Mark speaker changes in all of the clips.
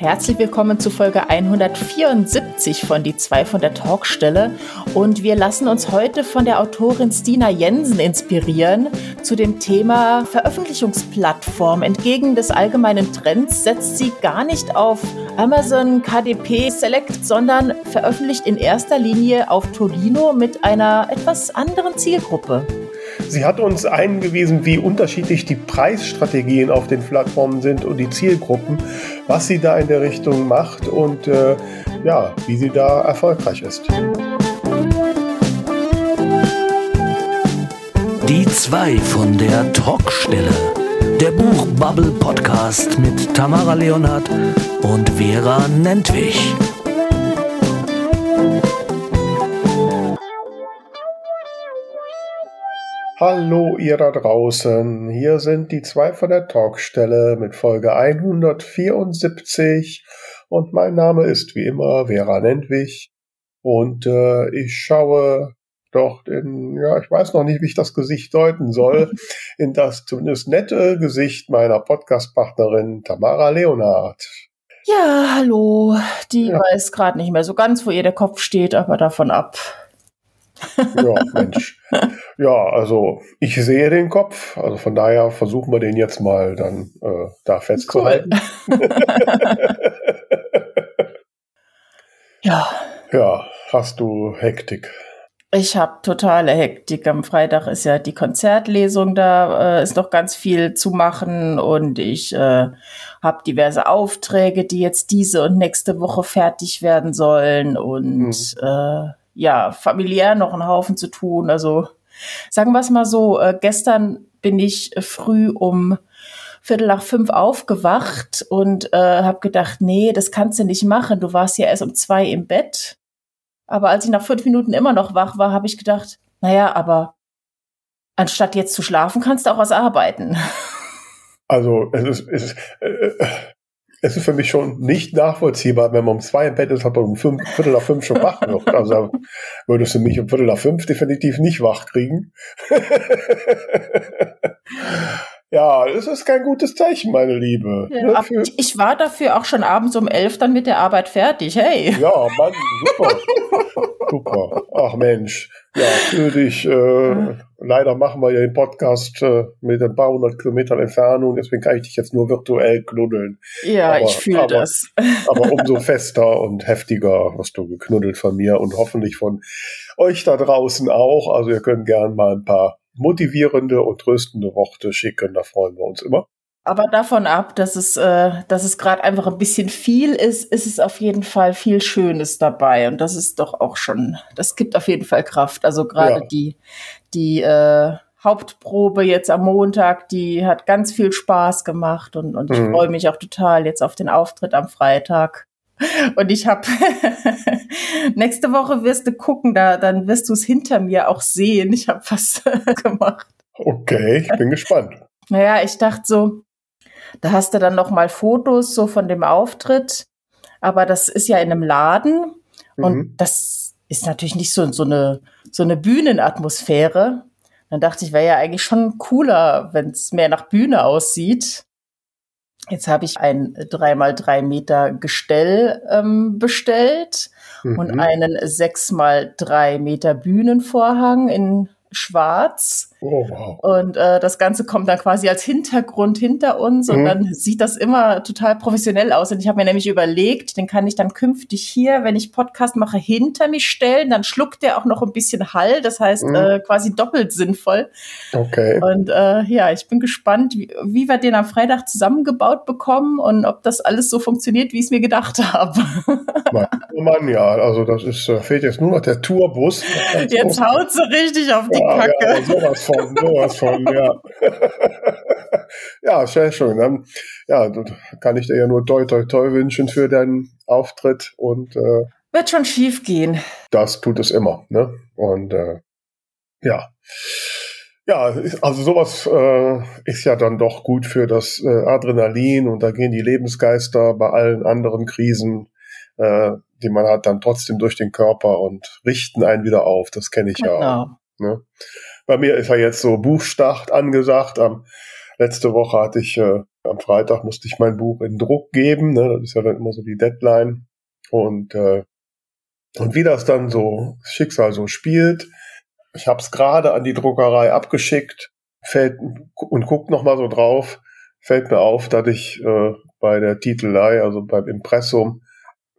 Speaker 1: Herzlich willkommen zu Folge 174 von Die zwei von der Talkstelle. Und wir lassen uns heute von der Autorin Stina Jensen inspirieren zu dem Thema Veröffentlichungsplattform. Entgegen des allgemeinen Trends setzt sie gar nicht auf Amazon KDP Select, sondern veröffentlicht in erster Linie auf Tolino mit einer etwas anderen Zielgruppe.
Speaker 2: Sie hat uns eingewiesen, wie unterschiedlich die Preisstrategien auf den Plattformen sind und die Zielgruppen, was sie da in der Richtung macht und äh, ja, wie sie da erfolgreich ist.
Speaker 3: Die zwei von der Talkstelle. Der Buchbubble Podcast mit Tamara Leonhardt und Vera Nentwich.
Speaker 2: Hallo ihr da draußen, hier sind die zwei von der Talkstelle mit Folge 174 und mein Name ist wie immer Vera Nentwich und äh, ich schaue doch in, ja, ich weiß noch nicht, wie ich das Gesicht deuten soll, in das zumindest nette Gesicht meiner Podcastpartnerin Tamara Leonhardt.
Speaker 1: Ja, hallo. Die ja. weiß gerade nicht mehr so ganz, wo ihr der Kopf steht, aber davon ab.
Speaker 2: Ja, Mensch. Ja, also ich sehe den Kopf, also von daher versuchen wir den jetzt mal dann äh, da festzuhalten. Cool.
Speaker 1: ja.
Speaker 2: Ja, hast du Hektik?
Speaker 1: Ich habe totale Hektik. Am Freitag ist ja die Konzertlesung, da äh, ist noch ganz viel zu machen und ich äh, habe diverse Aufträge, die jetzt diese und nächste Woche fertig werden sollen und mhm. äh, ja, familiär noch einen Haufen zu tun. Also sagen wir es mal so, äh, gestern bin ich früh um Viertel nach fünf aufgewacht und äh, habe gedacht, nee, das kannst du nicht machen. Du warst ja erst um zwei im Bett. Aber als ich nach fünf Minuten immer noch wach war, habe ich gedacht, naja, aber anstatt jetzt zu schlafen, kannst du auch was arbeiten.
Speaker 2: Also es ist, es ist äh, äh es ist für mich schon nicht nachvollziehbar, wenn man um zwei im Bett ist, hat man um fünf, Viertel nach fünf schon wach wird. Also würdest du mich um Viertel nach fünf definitiv nicht wach kriegen. Ja, es ist kein gutes Zeichen, meine Liebe.
Speaker 1: Ja, ne, ich war dafür auch schon abends um elf dann mit der Arbeit fertig. Hey.
Speaker 2: Ja, Mann, super. super. Ach Mensch. Ja, für dich. Äh, leider machen wir ja den Podcast äh, mit ein paar hundert Kilometern Entfernung, deswegen kann ich dich jetzt nur virtuell knuddeln.
Speaker 1: Ja, aber, ich fühle das.
Speaker 2: aber umso fester und heftiger hast du geknuddelt von mir und hoffentlich von euch da draußen auch. Also ihr könnt gern mal ein paar motivierende und tröstende Worte schicken, da freuen wir uns immer.
Speaker 1: Aber davon ab, dass es, äh, dass es gerade einfach ein bisschen viel ist, ist es auf jeden Fall viel Schönes dabei. Und das ist doch auch schon, das gibt auf jeden Fall Kraft. Also gerade ja. die, die äh, Hauptprobe jetzt am Montag, die hat ganz viel Spaß gemacht und, und ich mhm. freue mich auch total jetzt auf den Auftritt am Freitag. Und ich habe nächste Woche wirst du gucken, da dann wirst du es hinter mir auch sehen. Ich habe was gemacht.
Speaker 2: Okay, ich bin gespannt.
Speaker 1: Naja, ich dachte so, da hast du dann noch mal Fotos so von dem Auftritt, aber das ist ja in einem Laden mhm. und das ist natürlich nicht so, so eine so eine Bühnenatmosphäre. Dann dachte ich, wäre ja eigentlich schon cooler, wenn es mehr nach Bühne aussieht. Jetzt habe ich ein 3x3 Meter Gestell ähm, bestellt mhm. und einen 6x3 Meter Bühnenvorhang in schwarz. Oh, wow. Und äh, das Ganze kommt dann quasi als Hintergrund hinter uns und mhm. dann sieht das immer total professionell aus. Und ich habe mir nämlich überlegt, den kann ich dann künftig hier, wenn ich Podcast mache, hinter mich stellen. Dann schluckt der auch noch ein bisschen Hall, das heißt mhm. äh, quasi doppelt sinnvoll. Okay. Und äh, ja, ich bin gespannt, wie, wie wir den am Freitag zusammengebaut bekommen und ob das alles so funktioniert, wie ich es mir gedacht habe.
Speaker 2: Mann, ja, also das ist, äh, fehlt jetzt nur noch der Tourbus.
Speaker 1: Jetzt haut sie richtig auf die ja, Kacke.
Speaker 2: Ja, sowas von, sowas von, ja. ja, sehr schön. Dann, ja, kann ich dir ja nur toi toi toi wünschen für deinen Auftritt und äh,
Speaker 1: wird schon schief gehen.
Speaker 2: Das tut es immer, ne? Und äh, ja. Ja, also sowas äh, ist ja dann doch gut für das äh, Adrenalin und da gehen die Lebensgeister bei allen anderen Krisen, äh, die man hat, dann trotzdem durch den Körper und richten einen wieder auf. Das kenne ich genau. ja auch. Ne? Bei mir ist ja jetzt so Buchstart angesagt am letzte Woche hatte ich, äh, am Freitag musste ich mein Buch in Druck geben. Ne? Das ist ja dann immer so die Deadline. Und, äh, und wie das dann so Schicksal so spielt, ich habe es gerade an die Druckerei abgeschickt, fällt und guckt noch mal so drauf, fällt mir auf, dass ich äh, bei der Titelei, also beim Impressum,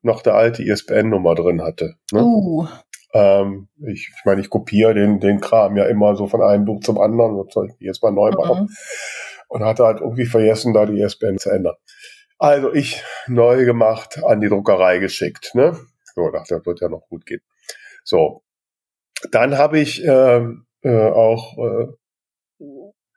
Speaker 2: noch der alte ISBN-Nummer drin hatte. Ne? Uh. Ähm, ich, ich meine, ich kopiere den, den Kram ja immer so von einem Buch zum anderen, was soll ich jetzt mal neu machen? Mhm. Und hatte halt irgendwie vergessen, da die ISBN zu ändern. Also ich neu gemacht, an die Druckerei geschickt. Ne? So, dachte, das wird ja noch gut gehen. So, dann habe ich äh, äh, auch äh,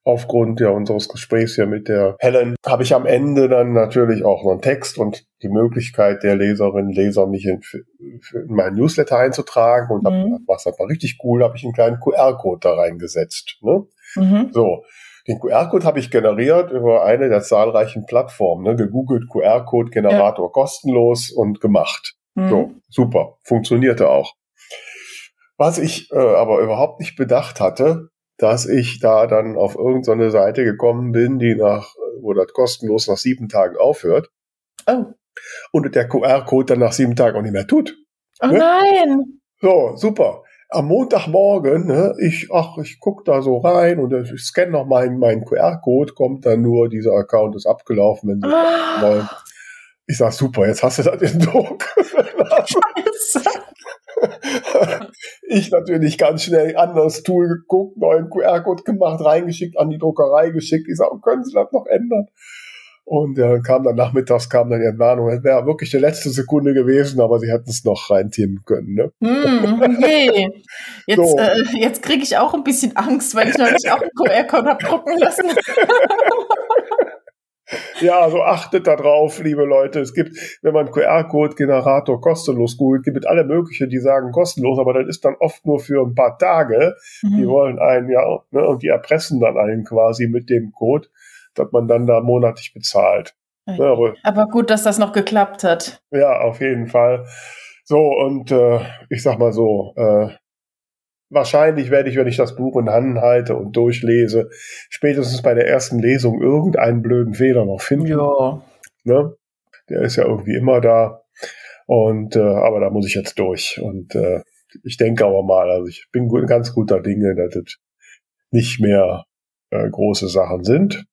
Speaker 2: aufgrund ja unseres Gesprächs ja mit der Helen, habe ich am Ende dann natürlich auch noch einen Text und die Möglichkeit der Leserinnen, Leser, mich in, in meinen Newsletter einzutragen und mhm. hab, was mal richtig cool, habe ich einen kleinen QR-Code da reingesetzt. Ne? Mhm. So. Den QR-Code habe ich generiert über eine der zahlreichen Plattformen, ne? gegoogelt QR-Code-Generator ja. kostenlos und gemacht. Mhm. So, super, funktionierte auch. Was ich äh, aber überhaupt nicht bedacht hatte, dass ich da dann auf irgendeine Seite gekommen bin, die nach, wo das kostenlos nach sieben Tagen aufhört. Oh. Und der QR-Code dann nach sieben Tagen auch nicht mehr tut.
Speaker 1: Oh ne? nein!
Speaker 2: So, super. Am Montagmorgen, ne, ich, ach, ich guck da so rein und ich scanne noch meinen mein QR-Code, kommt dann nur, dieser Account ist abgelaufen, wenn Sie oh. wollen. Ich sag, super, jetzt hast du das in Druck. Scheiße. ich natürlich ganz schnell anderes Tool geguckt, neuen QR-Code gemacht, reingeschickt, an die Druckerei geschickt. Ich sage, können Sie das noch ändern? Und äh, kam dann nachmittags, kam dann die Entwarnung. Es wäre wirklich die letzte Sekunde gewesen, aber sie hätten es noch reintippen können. Ne?
Speaker 1: Mm, okay. Jetzt, so. äh, jetzt kriege ich auch ein bisschen Angst, weil ich neulich auch einen QR-Code habe drucken lassen.
Speaker 2: Ja, also achtet da drauf, liebe Leute. Es gibt, wenn man QR-Code-Generator kostenlos googelt, gibt es alle mögliche, die sagen kostenlos, aber das ist dann oft nur für ein paar Tage. Mhm. Die wollen einen ja, ne, und die erpressen dann einen quasi mit dem Code, dass man dann da monatlich bezahlt.
Speaker 1: Ja, aber, aber, gut, dass das noch geklappt hat.
Speaker 2: Ja, auf jeden Fall. So, und äh, ich sag mal so, äh, wahrscheinlich werde ich, wenn ich das Buch in Hand halte und durchlese, spätestens bei der ersten Lesung irgendeinen blöden Fehler noch finden. Ja. Ne? Der ist ja irgendwie immer da. Und äh, aber da muss ich jetzt durch. Und äh, ich denke aber mal, also ich bin gut, ganz guter Dinge, dass es nicht mehr äh, große Sachen sind.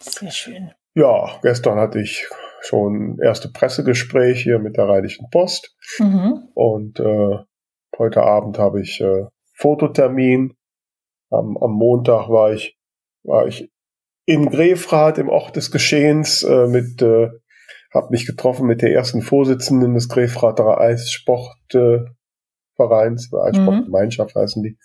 Speaker 1: Sehr schön.
Speaker 2: Ja, gestern hatte ich schon erste Pressegespräche mit der Rheinischen Post. Mhm. Und äh, Heute Abend habe ich äh, Fototermin. Am, am Montag war ich, war ich in Grefrath im Ort des Geschehens äh, mit, äh, habe mich getroffen mit der ersten Vorsitzenden des Grefrather Eissportvereins, äh, Eissportgemeinschaft mhm. heißen die.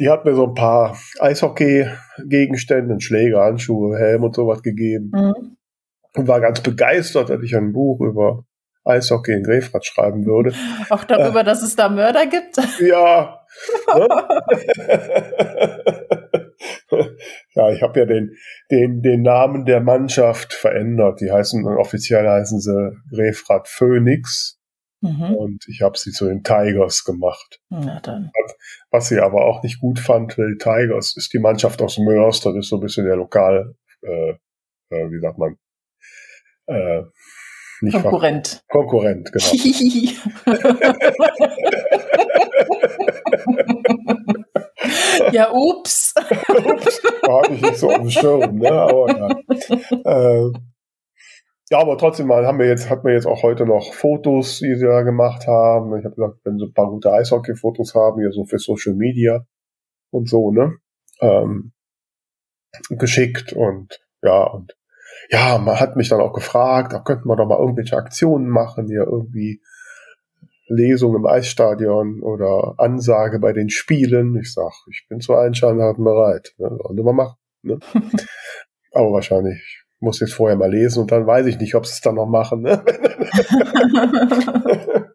Speaker 2: Die hat mir so ein paar Eishockey-Gegenstände, Schläger, Handschuhe, Helm und sowas gegeben. Mhm. Und war ganz begeistert, dass ich ein Buch über Eishockey in Grefrath schreiben würde.
Speaker 1: Auch darüber, äh, dass es da Mörder gibt?
Speaker 2: Ja. Ne? ja, ich habe ja den, den, den Namen der Mannschaft verändert. Die heißen, offiziell heißen sie Grefrath Phoenix. Mhm. Und ich habe sie zu den Tigers gemacht.
Speaker 1: Na dann.
Speaker 2: Was sie aber auch nicht gut fand, weil Tigers ist die Mannschaft aus Mörs, das ist so ein bisschen der Lokal, äh, äh, wie sagt man, äh,
Speaker 1: nicht Konkurrent.
Speaker 2: Konkurrent, genau.
Speaker 1: ja, ups. ups.
Speaker 2: Habe ich nicht so auf dem Schirm, ne? Aber ja. Äh, ja, aber trotzdem mal haben wir jetzt, hat man jetzt auch heute noch Fotos, die sie da gemacht haben. Ich habe gesagt, wenn sie ein paar gute Eishockey-Fotos haben, hier so für Social Media und so, ne? Ähm, geschickt und ja, und ja, man hat mich dann auch gefragt, da könnten wir doch mal irgendwelche Aktionen machen, hier irgendwie Lesung im Eisstadion oder Ansage bei den Spielen. Ich sag, ich bin zu allen Scheinarten bereit. Ne? Sollen wir machen. Ne? Aber wahrscheinlich muss jetzt vorher mal lesen und dann weiß ich nicht, ob sie es dann noch machen. Ne?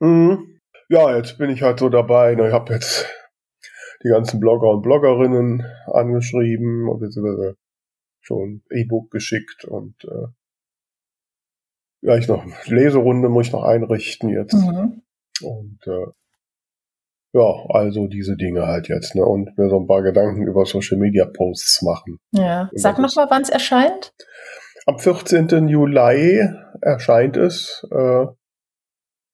Speaker 2: mhm. Ja, jetzt bin ich halt so dabei. Ich habe jetzt die ganzen Blogger und Bloggerinnen angeschrieben, beziehungsweise schon E-Book geschickt und äh, vielleicht noch Leserunde muss ich noch einrichten jetzt. Mhm. Und äh, ja, also diese Dinge halt jetzt, ne? Und mir so ein paar Gedanken über Social Media Posts machen.
Speaker 1: Ja. Sag noch mal, wann es erscheint.
Speaker 2: Am 14. Juli erscheint es. Äh,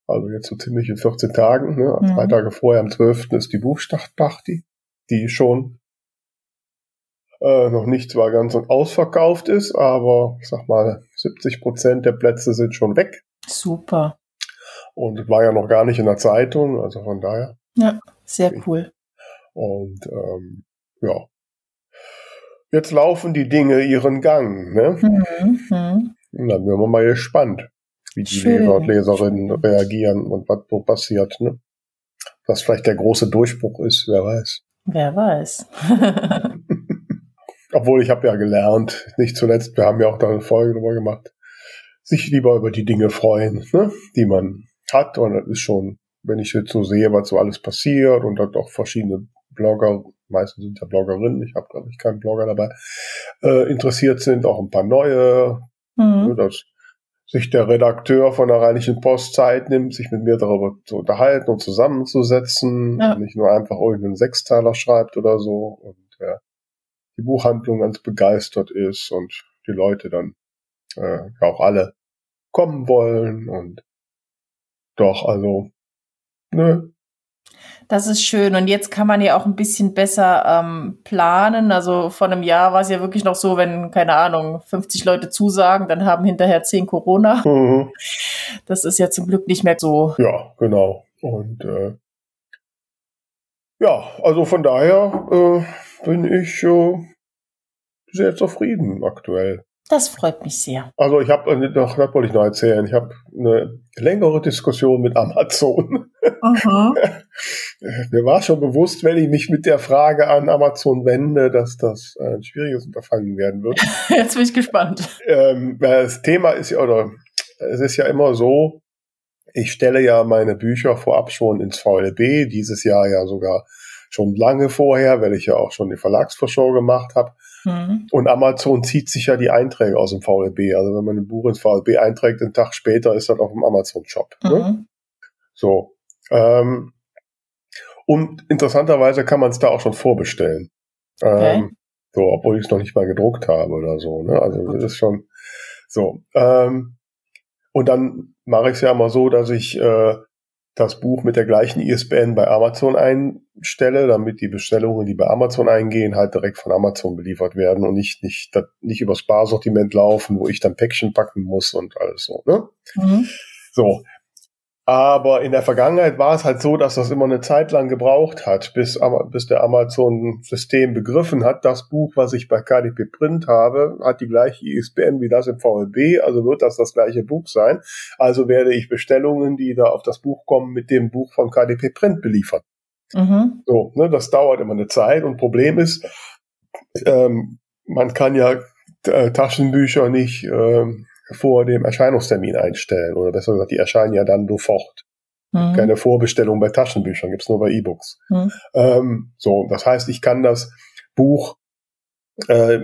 Speaker 2: also jetzt so ziemlich in 14 Tagen. Ne? Mhm. Drei Tage vorher, am 12. ist die Buchstartparty, die schon äh, noch nicht zwar ganz ausverkauft ist, aber ich sag mal, 70 Prozent der Plätze sind schon weg.
Speaker 1: Super.
Speaker 2: Und war ja noch gar nicht in der Zeitung, also von daher.
Speaker 1: Ja, sehr cool.
Speaker 2: Und ähm, ja. Jetzt laufen die Dinge ihren Gang, ne? Mhm. mhm. Und dann werden wir mal gespannt wie die Schön. Leser und Leserinnen reagieren und was so passiert. Ne? Was vielleicht der große Durchbruch ist, wer weiß.
Speaker 1: Wer weiß.
Speaker 2: Obwohl ich habe ja gelernt, nicht zuletzt, wir haben ja auch da eine Folge drüber gemacht, sich lieber über die Dinge freuen, ne? die man hat. Und das ist schon, wenn ich jetzt so sehe, was so alles passiert und dann auch verschiedene Blogger, meistens sind ja Bloggerinnen, ich habe glaube ich keinen Blogger dabei, äh, interessiert sind, auch ein paar neue. Mhm. Ne, das sich der Redakteur von der Rheinischen Post Zeit nimmt, sich mit mir darüber zu unterhalten und zusammenzusetzen, ja. nicht nur einfach irgendeinen Sechsteiler schreibt oder so und äh, die Buchhandlung ganz begeistert ist und die Leute dann äh, auch alle kommen wollen und doch, also, ne,
Speaker 1: das ist schön. Und jetzt kann man ja auch ein bisschen besser ähm, planen. Also vor einem Jahr war es ja wirklich noch so, wenn, keine Ahnung, 50 Leute zusagen, dann haben hinterher 10 Corona. Mhm. Das ist ja zum Glück nicht mehr so.
Speaker 2: Ja, genau. Und äh, ja, also von daher äh, bin ich äh, sehr zufrieden aktuell.
Speaker 1: Das freut mich sehr.
Speaker 2: Also ich habe äh, noch, das wollte ich noch erzählen, ich habe eine längere Diskussion mit Amazon. Aha. Mir war schon bewusst, wenn ich mich mit der Frage an Amazon wende, dass das ein schwieriges Unterfangen werden wird.
Speaker 1: Jetzt bin ich gespannt.
Speaker 2: Ähm, das Thema ist ja, oder es ist ja immer so, ich stelle ja meine Bücher vorab schon ins VLB, dieses Jahr ja sogar schon lange vorher, weil ich ja auch schon die Verlagsvorschau gemacht habe. Mhm. Und Amazon zieht sich ja die Einträge aus dem VLB. Also wenn man ein Buch ins VLB einträgt, einen Tag später ist das auf dem Amazon-Shop. Ne? Mhm. Ne? So. Ähm, und interessanterweise kann man es da auch schon vorbestellen. Okay. Ähm, so, obwohl ich es noch nicht mal gedruckt habe oder so. Ne? Also das ist schon so. Ähm, und dann mache ich es ja immer so, dass ich äh, das Buch mit der gleichen ISBN bei Amazon einstelle, damit die Bestellungen, die bei Amazon eingehen, halt direkt von Amazon beliefert werden und nicht, nicht, nicht übers Barsortiment laufen, wo ich dann Päckchen packen muss und alles so. Ne? Mhm. So, aber in der Vergangenheit war es halt so, dass das immer eine Zeit lang gebraucht hat, bis, bis der Amazon-System begriffen hat, das Buch, was ich bei KDP Print habe, hat die gleiche ISBN wie das im VLB, also wird das das gleiche Buch sein. Also werde ich Bestellungen, die da auf das Buch kommen, mit dem Buch von KDP Print beliefert. Mhm. So, ne, das dauert immer eine Zeit und Problem ist, ähm, man kann ja äh, Taschenbücher nicht ähm, vor dem Erscheinungstermin einstellen. Oder besser gesagt, die erscheinen ja dann sofort. Mhm. Keine Vorbestellung bei Taschenbüchern, gibt's nur bei E-Books. Mhm. Ähm, so, das heißt, ich kann das Buch, äh,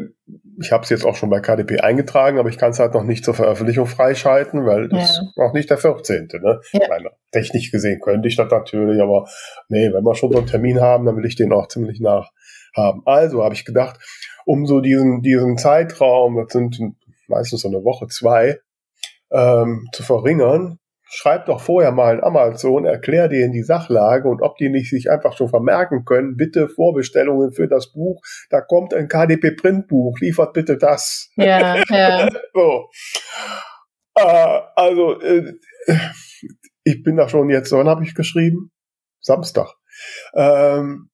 Speaker 2: ich habe es jetzt auch schon bei KDP eingetragen, aber ich kann es halt noch nicht zur Veröffentlichung freischalten, weil ja. ist noch nicht der 14. Ne? Ja. Meine, technisch gesehen könnte ich das natürlich, aber nee, wenn wir schon so einen Termin haben, dann will ich den auch ziemlich nach haben. Also habe ich gedacht, um so diesen, diesen Zeitraum, das sind meistens so eine Woche, zwei, ähm, zu verringern, schreib doch vorher mal in Amazon, erklär denen die Sachlage und ob die nicht sich einfach schon vermerken können, bitte Vorbestellungen für das Buch, da kommt ein KDP Printbuch, liefert bitte das.
Speaker 1: Ja, ja.
Speaker 2: so. Äh, also, äh, ich bin da schon jetzt, wann habe ich geschrieben? Samstag. Ähm,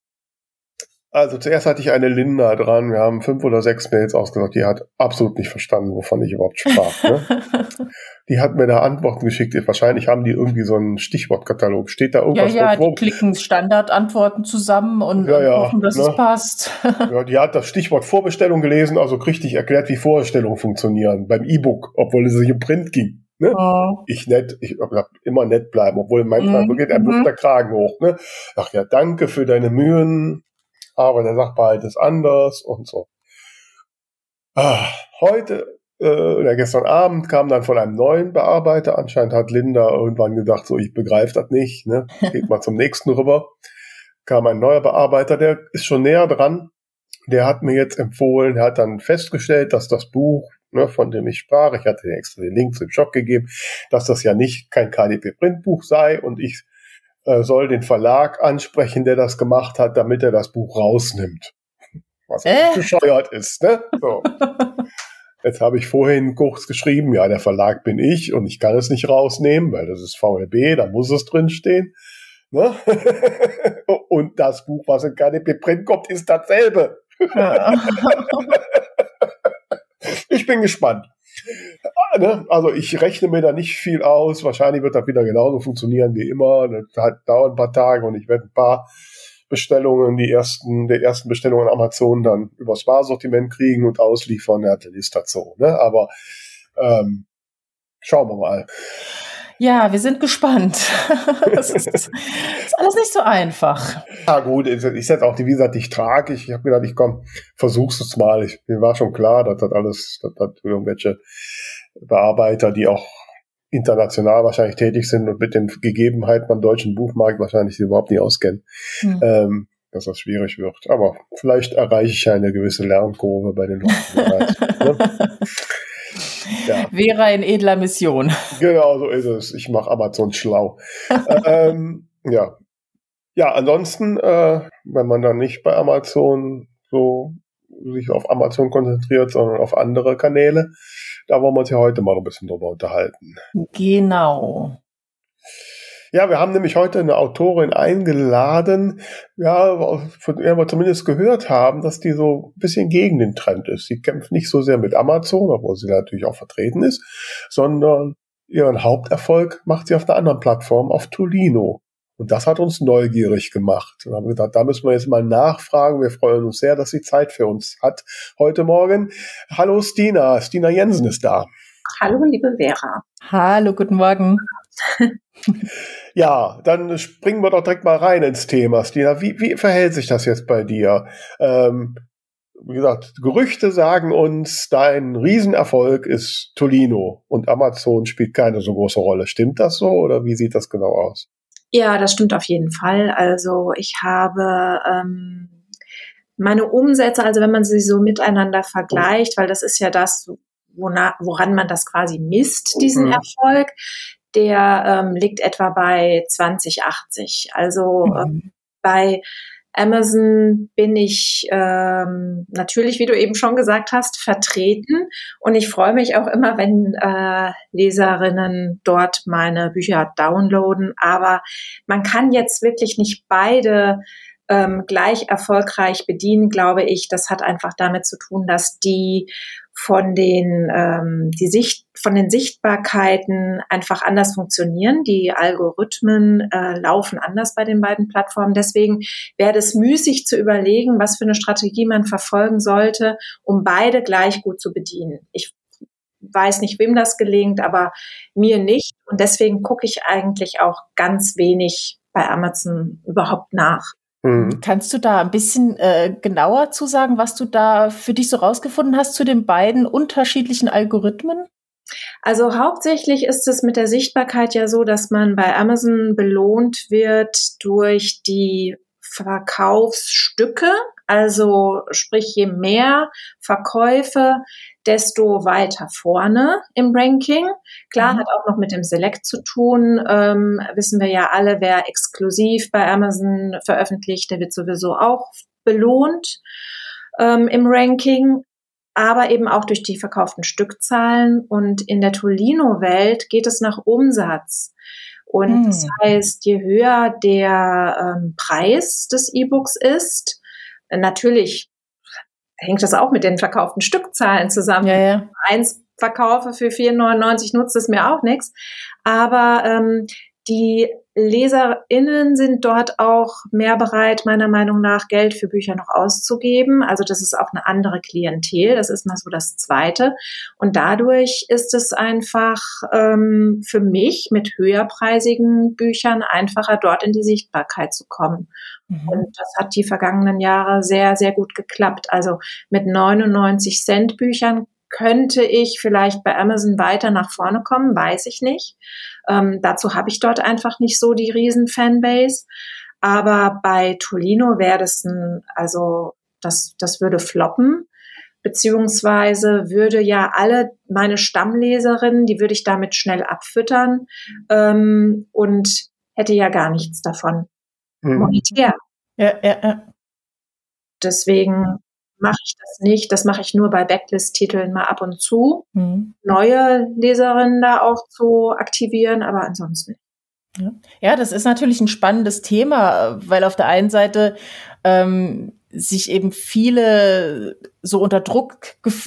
Speaker 2: also zuerst hatte ich eine Linda dran. Wir haben fünf oder sechs Mails ausgesagt. Die hat absolut nicht verstanden, wovon ich überhaupt sprach. Ne? die hat mir da Antworten geschickt. Wahrscheinlich haben die irgendwie so einen Stichwortkatalog. Steht da irgendwas
Speaker 1: Ja, ja, die klicken Standardantworten zusammen und, ja, ja, hoffen, dass ne? es passt.
Speaker 2: ja, die hat das Stichwort Vorbestellung gelesen, also richtig erklärt, wie Vorbestellungen funktionieren beim E-Book, obwohl es sich um Print ging. Ne? Oh. Ich nett, ich hab immer nett bleiben, obwohl manchmal mhm. geht ein mhm. der Kragen hoch. Ne? Ach ja, danke für deine Mühen aber der Sachverhalt ist anders und so. Ah, heute äh, oder gestern Abend kam dann von einem neuen Bearbeiter. Anscheinend hat Linda irgendwann gedacht, so ich begreife das nicht, ne? Geht mal zum nächsten rüber. kam ein neuer Bearbeiter, der ist schon näher dran. Der hat mir jetzt empfohlen, er hat dann festgestellt, dass das Buch, ne, von dem ich sprach, ich hatte extra den Link zum Shop gegeben, dass das ja nicht kein KDP-Printbuch sei und ich äh, soll den Verlag ansprechen, der das gemacht hat, damit er das Buch rausnimmt. Was äh? bescheuert ist, ne? So. Jetzt habe ich vorhin kurz geschrieben, ja, der Verlag bin ich und ich kann es nicht rausnehmen, weil das ist VLB, da muss es drinstehen. Ne? und das Buch, was in KDP Print kommt, ist dasselbe. Ja. ich bin gespannt. Ah, ne? Also ich rechne mir da nicht viel aus. Wahrscheinlich wird das wieder genauso funktionieren wie immer. Das dauert ein paar Tage und ich werde ein paar Bestellungen, die ersten, der ersten Bestellungen Amazon dann übers Barsortiment kriegen und ausliefern. Ja, das ist das so. Ne? Aber ähm, schauen wir mal.
Speaker 1: Ja, wir sind gespannt. das ist, ist, alles nicht so einfach.
Speaker 2: Ja, gut, ich, jetzt auch die, wie gesagt, ich trage. Ich, ich habe gedacht, ich komm, versuch's es mal. Ich, mir war schon klar, dass das alles, dass das irgendwelche Bearbeiter, die auch international wahrscheinlich tätig sind und mit den Gegebenheiten am deutschen Buchmarkt wahrscheinlich sie überhaupt nicht auskennen, hm. ähm, dass das schwierig wird. Aber vielleicht erreiche ich eine gewisse Lernkurve bei den Leuten. ne?
Speaker 1: ja. Wäre in edler Mission.
Speaker 2: Genau, so ist es. Ich mache Amazon schlau. ähm, ja. Ja, ansonsten, äh, wenn man dann nicht bei Amazon so sich auf Amazon konzentriert, sondern auf andere Kanäle, da wollen wir uns ja heute mal ein bisschen drüber unterhalten.
Speaker 1: Genau.
Speaker 2: Ja, wir haben nämlich heute eine Autorin eingeladen, ja, von der wir zumindest gehört haben, dass die so ein bisschen gegen den Trend ist. Sie kämpft nicht so sehr mit Amazon, obwohl sie natürlich auch vertreten ist, sondern ihren Haupterfolg macht sie auf einer anderen Plattform, auf Tolino. Und das hat uns neugierig gemacht. Und haben gedacht, da müssen wir jetzt mal nachfragen. Wir freuen uns sehr, dass sie Zeit für uns hat heute Morgen. Hallo Stina, Stina Jensen ist da.
Speaker 4: Hallo, liebe Vera.
Speaker 1: Hallo, guten Morgen.
Speaker 2: Ja, dann springen wir doch direkt mal rein ins Thema, Stina. Wie, wie verhält sich das jetzt bei dir? Ähm, wie gesagt, Gerüchte sagen uns, dein Riesenerfolg ist Tolino und Amazon spielt keine so große Rolle. Stimmt das so oder wie sieht das genau aus?
Speaker 4: Ja, das stimmt auf jeden Fall. Also ich habe ähm, meine Umsätze, also wenn man sie so miteinander vergleicht, weil das ist ja das, woran man das quasi misst, diesen mhm. Erfolg, der ähm, liegt etwa bei 2080. Also mhm. ähm, bei Amazon bin ich ähm, natürlich, wie du eben schon gesagt hast, vertreten und ich freue mich auch immer, wenn äh, Leserinnen dort meine Bücher downloaden. Aber man kann jetzt wirklich nicht beide ähm, gleich erfolgreich bedienen, glaube ich. Das hat einfach damit zu tun, dass die von den, ähm, die Sicht, von den Sichtbarkeiten einfach anders funktionieren. Die Algorithmen äh, laufen anders bei den beiden Plattformen. Deswegen wäre es müßig zu überlegen, was für eine Strategie man verfolgen sollte, um beide gleich gut zu bedienen. Ich weiß nicht, wem das gelingt, aber mir nicht. Und deswegen gucke ich eigentlich auch ganz wenig bei Amazon überhaupt nach.
Speaker 1: Mhm. Kannst du da ein bisschen äh, genauer zu sagen, was du da für dich so rausgefunden hast zu den beiden unterschiedlichen Algorithmen?
Speaker 4: Also hauptsächlich ist es mit der Sichtbarkeit ja so, dass man bei Amazon belohnt wird durch die Verkaufsstücke. Also sprich, je mehr Verkäufe, desto weiter vorne im Ranking. Klar, mhm. hat auch noch mit dem Select zu tun. Ähm, wissen wir ja alle, wer exklusiv bei Amazon veröffentlicht, der wird sowieso auch belohnt ähm, im Ranking. Aber eben auch durch die verkauften Stückzahlen. Und in der Tolino-Welt geht es nach Umsatz. Und das heißt, je höher der ähm, Preis des E-Books ist, natürlich hängt das auch mit den verkauften Stückzahlen zusammen. Ja, ja. Eins verkaufe für 4,99 nutzt es mir auch nichts. Aber ähm, die LeserInnen sind dort auch mehr bereit, meiner Meinung nach, Geld für Bücher noch auszugeben. Also das ist auch eine andere Klientel. Das ist mal so das Zweite. Und dadurch ist es einfach ähm, für mich mit höherpreisigen Büchern einfacher, dort in die Sichtbarkeit zu kommen. Mhm. Und das hat die vergangenen Jahre sehr, sehr gut geklappt. Also mit 99 Cent Büchern könnte ich vielleicht bei Amazon weiter nach vorne kommen, weiß ich nicht. Ähm, dazu habe ich dort einfach nicht so die riesen Fanbase. Aber bei Tolino wäre das ein, also das, das würde floppen beziehungsweise würde ja alle meine Stammleserinnen, die würde ich damit schnell abfüttern ähm, und hätte ja gar nichts davon. Mhm. Monetär. Ja, ja, ja. Deswegen mache ich das nicht. Das mache ich nur bei Backlist-Titeln mal ab und zu. Mhm. Neue Leserinnen da auch zu aktivieren, aber ansonsten.
Speaker 1: Ja. ja, das ist natürlich ein spannendes Thema, weil auf der einen Seite ähm, sich eben viele so unter Druck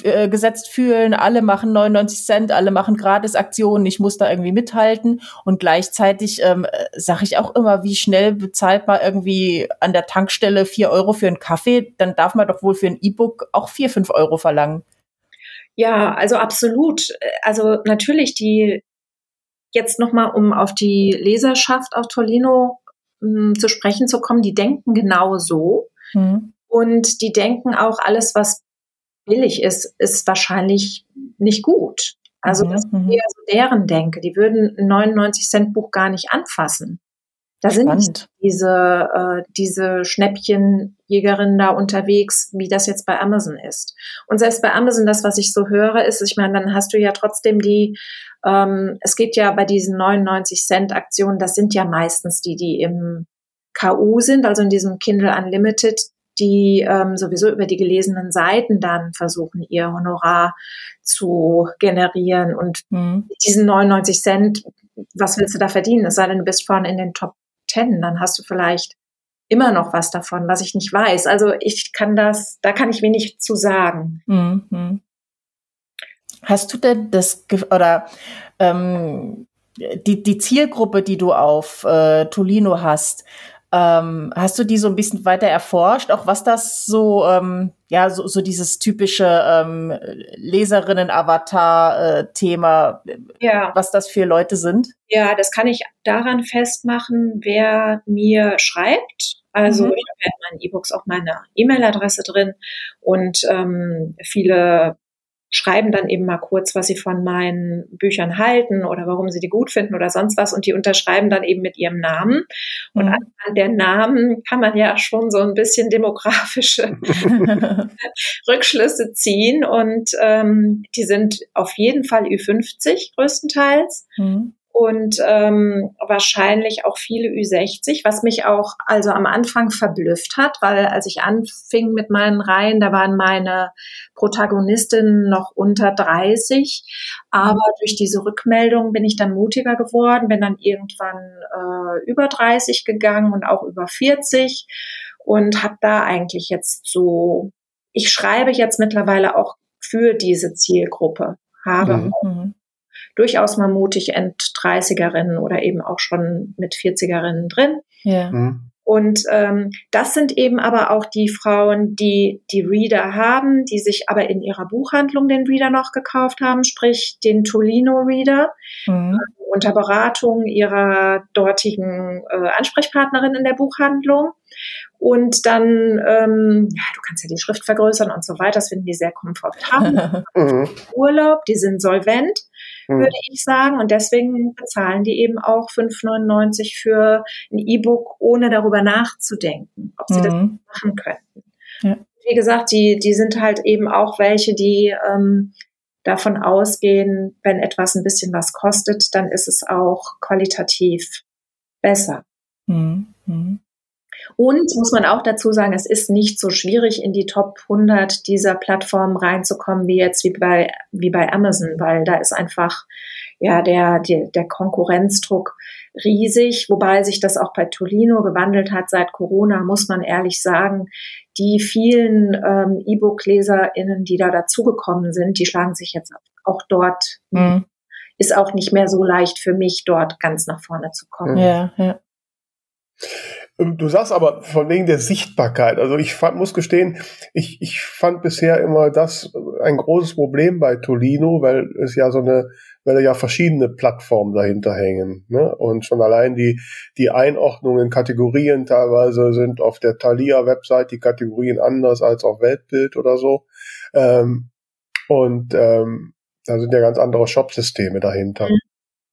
Speaker 1: äh, gesetzt fühlen. Alle machen 99 Cent, alle machen Gratisaktionen. Ich muss da irgendwie mithalten. Und gleichzeitig ähm, sage ich auch immer, wie schnell bezahlt man irgendwie an der Tankstelle vier Euro für einen Kaffee? Dann darf man doch wohl für ein E-Book auch vier, fünf Euro verlangen.
Speaker 4: Ja, also absolut. Also natürlich die jetzt noch mal, um auf die Leserschaft auf Tolino hm, zu sprechen zu kommen, die denken genau so. Mhm. Und die denken auch, alles, was billig ist, ist wahrscheinlich nicht gut. Also mhm. das ist eher so deren Denke. Die würden ein 99 Cent Buch gar nicht anfassen. Da Spannend. sind diese, äh, diese Schnäppchenjägerinnen da unterwegs, wie das jetzt bei Amazon ist. Und selbst bei Amazon, das, was ich so höre, ist, ich meine, dann hast du ja trotzdem die, ähm, es geht ja bei diesen 99 Cent Aktionen, das sind ja meistens die, die im KU sind, also in diesem Kindle Unlimited, die ähm, sowieso über die gelesenen Seiten dann versuchen, ihr Honorar zu generieren. Und mhm. diesen 99 Cent, was willst du da verdienen? Es sei denn, du bist vorne in den Top 10, dann hast du vielleicht immer noch was davon, was ich nicht weiß. Also ich kann das, da kann ich wenig zu sagen. Mhm.
Speaker 1: Hast du denn das, oder ähm, die, die Zielgruppe, die du auf äh, Tolino hast, ähm, hast du die so ein bisschen weiter erforscht, auch was das so, ähm, ja, so, so dieses typische ähm, Leserinnen-Avatar-Thema, ja. was das für Leute sind?
Speaker 4: Ja, das kann ich daran festmachen, wer mir schreibt. Also mhm. ich habe in meinen E-Books auch meine E-Mail-Adresse drin und ähm, viele schreiben dann eben mal kurz, was sie von meinen Büchern halten oder warum sie die gut finden oder sonst was und die unterschreiben dann eben mit ihrem Namen. Und mhm. anhand der Namen kann man ja schon so ein bisschen demografische Rückschlüsse ziehen und ähm, die sind auf jeden Fall Ü50 größtenteils. Mhm und ähm, wahrscheinlich auch viele Ü60, was mich auch also am Anfang verblüfft hat, weil als ich anfing mit meinen Reihen, da waren meine Protagonistinnen noch unter 30, aber durch diese Rückmeldung bin ich dann mutiger geworden, bin dann irgendwann äh, über 30 gegangen und auch über 40 und habe da eigentlich jetzt so, ich schreibe jetzt mittlerweile auch für diese Zielgruppe, habe mhm. Durchaus mal mutig End-30erinnen oder eben auch schon mit 40erinnen drin. Ja. Mhm. Und ähm, das sind eben aber auch die Frauen, die die Reader haben, die sich aber in ihrer Buchhandlung den Reader noch gekauft haben, sprich den Tolino Reader, mhm. äh, unter Beratung ihrer dortigen äh, Ansprechpartnerin in der Buchhandlung. Und dann, ähm, ja, du kannst ja die Schrift vergrößern und so weiter, das finden die sehr komfortabel. Mhm. Urlaub, die sind solvent mhm. würde ich sagen. Und deswegen bezahlen die eben auch 5,99 für ein E-Book, ohne darüber nachzudenken, ob sie mhm. das machen könnten. Ja. Wie gesagt, die, die sind halt eben auch welche, die ähm, davon ausgehen, wenn etwas ein bisschen was kostet, dann ist es auch qualitativ besser. Mhm. Und muss man auch dazu sagen, es ist nicht so schwierig, in die Top 100 dieser Plattformen reinzukommen, wie jetzt wie bei, wie bei Amazon, weil da ist einfach, ja, der, der, der Konkurrenzdruck riesig, wobei sich das auch bei Tolino gewandelt hat seit Corona, muss man ehrlich sagen. Die vielen ähm, E-Book-LeserInnen, die da dazugekommen sind, die schlagen sich jetzt auch dort, mhm. ist auch nicht mehr so leicht für mich, dort ganz nach vorne zu kommen. Ja, ja.
Speaker 2: Ähm, du sagst aber von wegen der Sichtbarkeit. Also ich fand, muss gestehen, ich, ich fand bisher immer das ein großes Problem bei Tolino, weil es ja so eine, weil ja verschiedene Plattformen dahinter hängen. Ne? Und schon allein die, die Einordnung in Kategorien teilweise sind auf der Thalia-Website die Kategorien anders als auf Weltbild oder so. Ähm, und ähm, da sind ja ganz andere Shopsysteme dahinter. Mhm.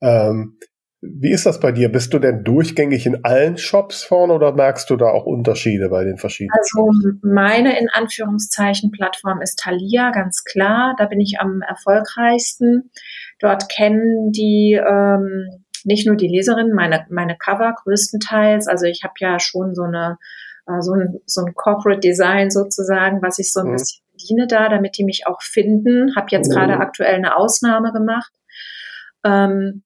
Speaker 2: Ähm, wie ist das bei dir? Bist du denn durchgängig in allen Shops vorne oder merkst du da auch Unterschiede bei den verschiedenen?
Speaker 4: Also meine in Anführungszeichen Plattform ist Thalia, ganz klar. Da bin ich am erfolgreichsten. Dort kennen die ähm, nicht nur die Leserinnen meine, meine Cover größtenteils. Also ich habe ja schon so eine äh, so ein, so ein Corporate Design sozusagen, was ich so ein mhm. bisschen bediene da, damit die mich auch finden. Habe jetzt mhm. gerade aktuell eine Ausnahme gemacht. Ähm,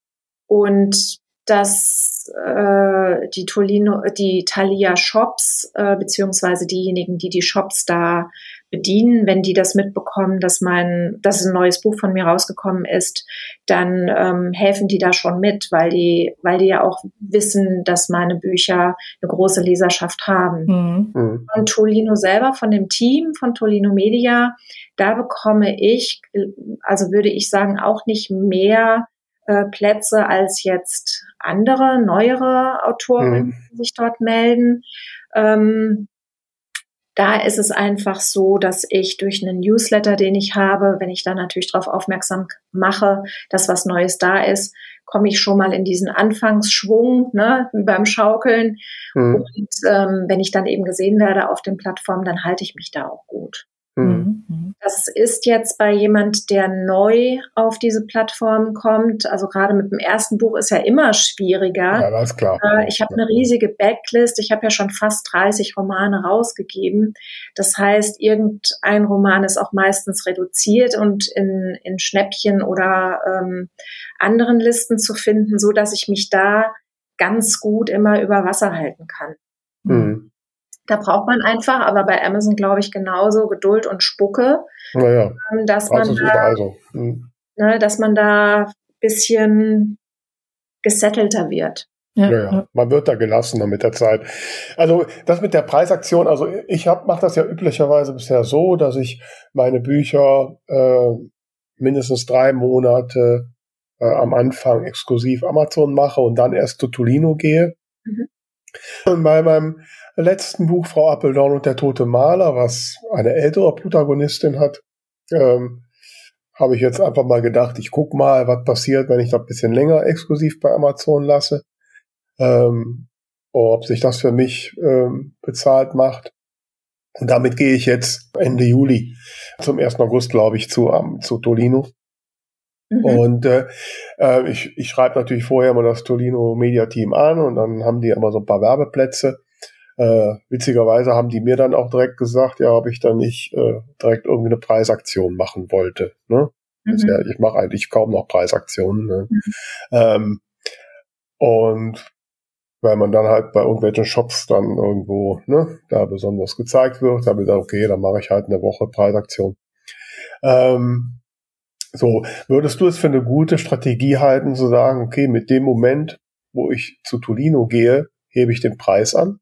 Speaker 4: und dass äh, die Tolino, die Thalia Shops äh, beziehungsweise diejenigen, die die Shops da bedienen, wenn die das mitbekommen, dass mein, dass ein neues Buch von mir rausgekommen ist, dann ähm, helfen die da schon mit, weil die, weil die ja auch wissen, dass meine Bücher eine große Leserschaft haben. Mhm. Von Tolino selber, von dem Team von Tolino Media, da bekomme ich, also würde ich sagen, auch nicht mehr äh, Plätze als jetzt andere, neuere Autoren, mhm. die sich dort melden. Ähm, da ist es einfach so, dass ich durch einen Newsletter, den ich habe, wenn ich da natürlich darauf aufmerksam mache, dass was Neues da ist, komme ich schon mal in diesen Anfangsschwung, ne, wie beim Schaukeln. Mhm. Und ähm, wenn ich dann eben gesehen werde auf den Plattformen, dann halte ich mich da auch gut. Mhm. mhm. Das ist jetzt bei jemand, der neu auf diese Plattform kommt. Also gerade mit dem ersten Buch ist ja immer schwieriger.
Speaker 2: Ja, das ist klar.
Speaker 4: Äh, ich habe eine riesige Backlist. Ich habe ja schon fast 30 Romane rausgegeben. Das heißt, irgendein Roman ist auch meistens reduziert und in, in Schnäppchen oder ähm, anderen Listen zu finden, so dass ich mich da ganz gut immer über Wasser halten kann. Mhm. Da braucht man einfach, aber bei Amazon glaube ich genauso Geduld und Spucke,
Speaker 2: naja,
Speaker 4: ähm, dass, man da, so. hm. ne, dass man da bisschen gesettelter wird.
Speaker 2: Ja, ja, man wird da gelassener mit der Zeit. Also das mit der Preisaktion, also ich mache das ja üblicherweise bisher so, dass ich meine Bücher äh, mindestens drei Monate äh, am Anfang exklusiv Amazon mache und dann erst zu Tolino gehe. Mhm. Und bei meinem letzten Buch, Frau Appeldorn und der tote Maler, was eine ältere Protagonistin hat, ähm, habe ich jetzt einfach mal gedacht, ich guck mal, was passiert, wenn ich das ein bisschen länger exklusiv bei Amazon lasse. Ähm, ob sich das für mich ähm, bezahlt macht. Und damit gehe ich jetzt Ende Juli zum 1. August, glaube ich, zu, um, zu Tolino. Mhm. Und äh, äh, ich, ich schreibe natürlich vorher mal das Tolino Media Team an und dann haben die immer so ein paar Werbeplätze. Äh, witzigerweise haben die mir dann auch direkt gesagt, ja, ob ich dann nicht äh, direkt irgendwie eine Preisaktion machen wollte. Ne? Mhm. Ja, ich mache eigentlich kaum noch Preisaktionen. Ne? Mhm. Ähm, und weil man dann halt bei irgendwelchen Shops dann irgendwo ne, da besonders gezeigt wird, habe ich gesagt, okay, dann mache ich halt eine Woche Preisaktion. Ähm, so, würdest du es für eine gute Strategie halten, zu sagen, okay, mit dem Moment, wo ich zu Tolino gehe, hebe ich den Preis an?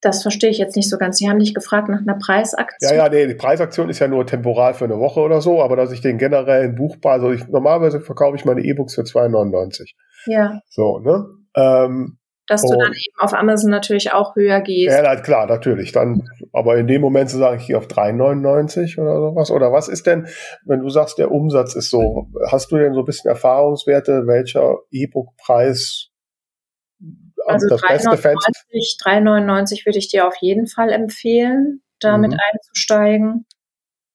Speaker 4: Das verstehe ich jetzt nicht so ganz. Sie haben dich gefragt nach einer Preisaktion.
Speaker 2: Ja, ja, nee, die Preisaktion ist ja nur temporal für eine Woche oder so, aber dass ich den generellen Buchpreis, also ich, normalerweise verkaufe ich meine E-Books für 2,99.
Speaker 4: Ja.
Speaker 2: So, ne? Ähm,
Speaker 4: dass du dann eben auf Amazon natürlich auch höher gehst.
Speaker 2: Ja, klar, natürlich. Dann, aber in dem Moment zu sagen, ich gehe auf 3,99 oder sowas. Oder was ist denn, wenn du sagst, der Umsatz ist so, hast du denn so ein bisschen Erfahrungswerte, welcher E-Book-Preis
Speaker 4: also das 3,99 würde ich dir auf jeden Fall empfehlen, damit mhm. einzusteigen.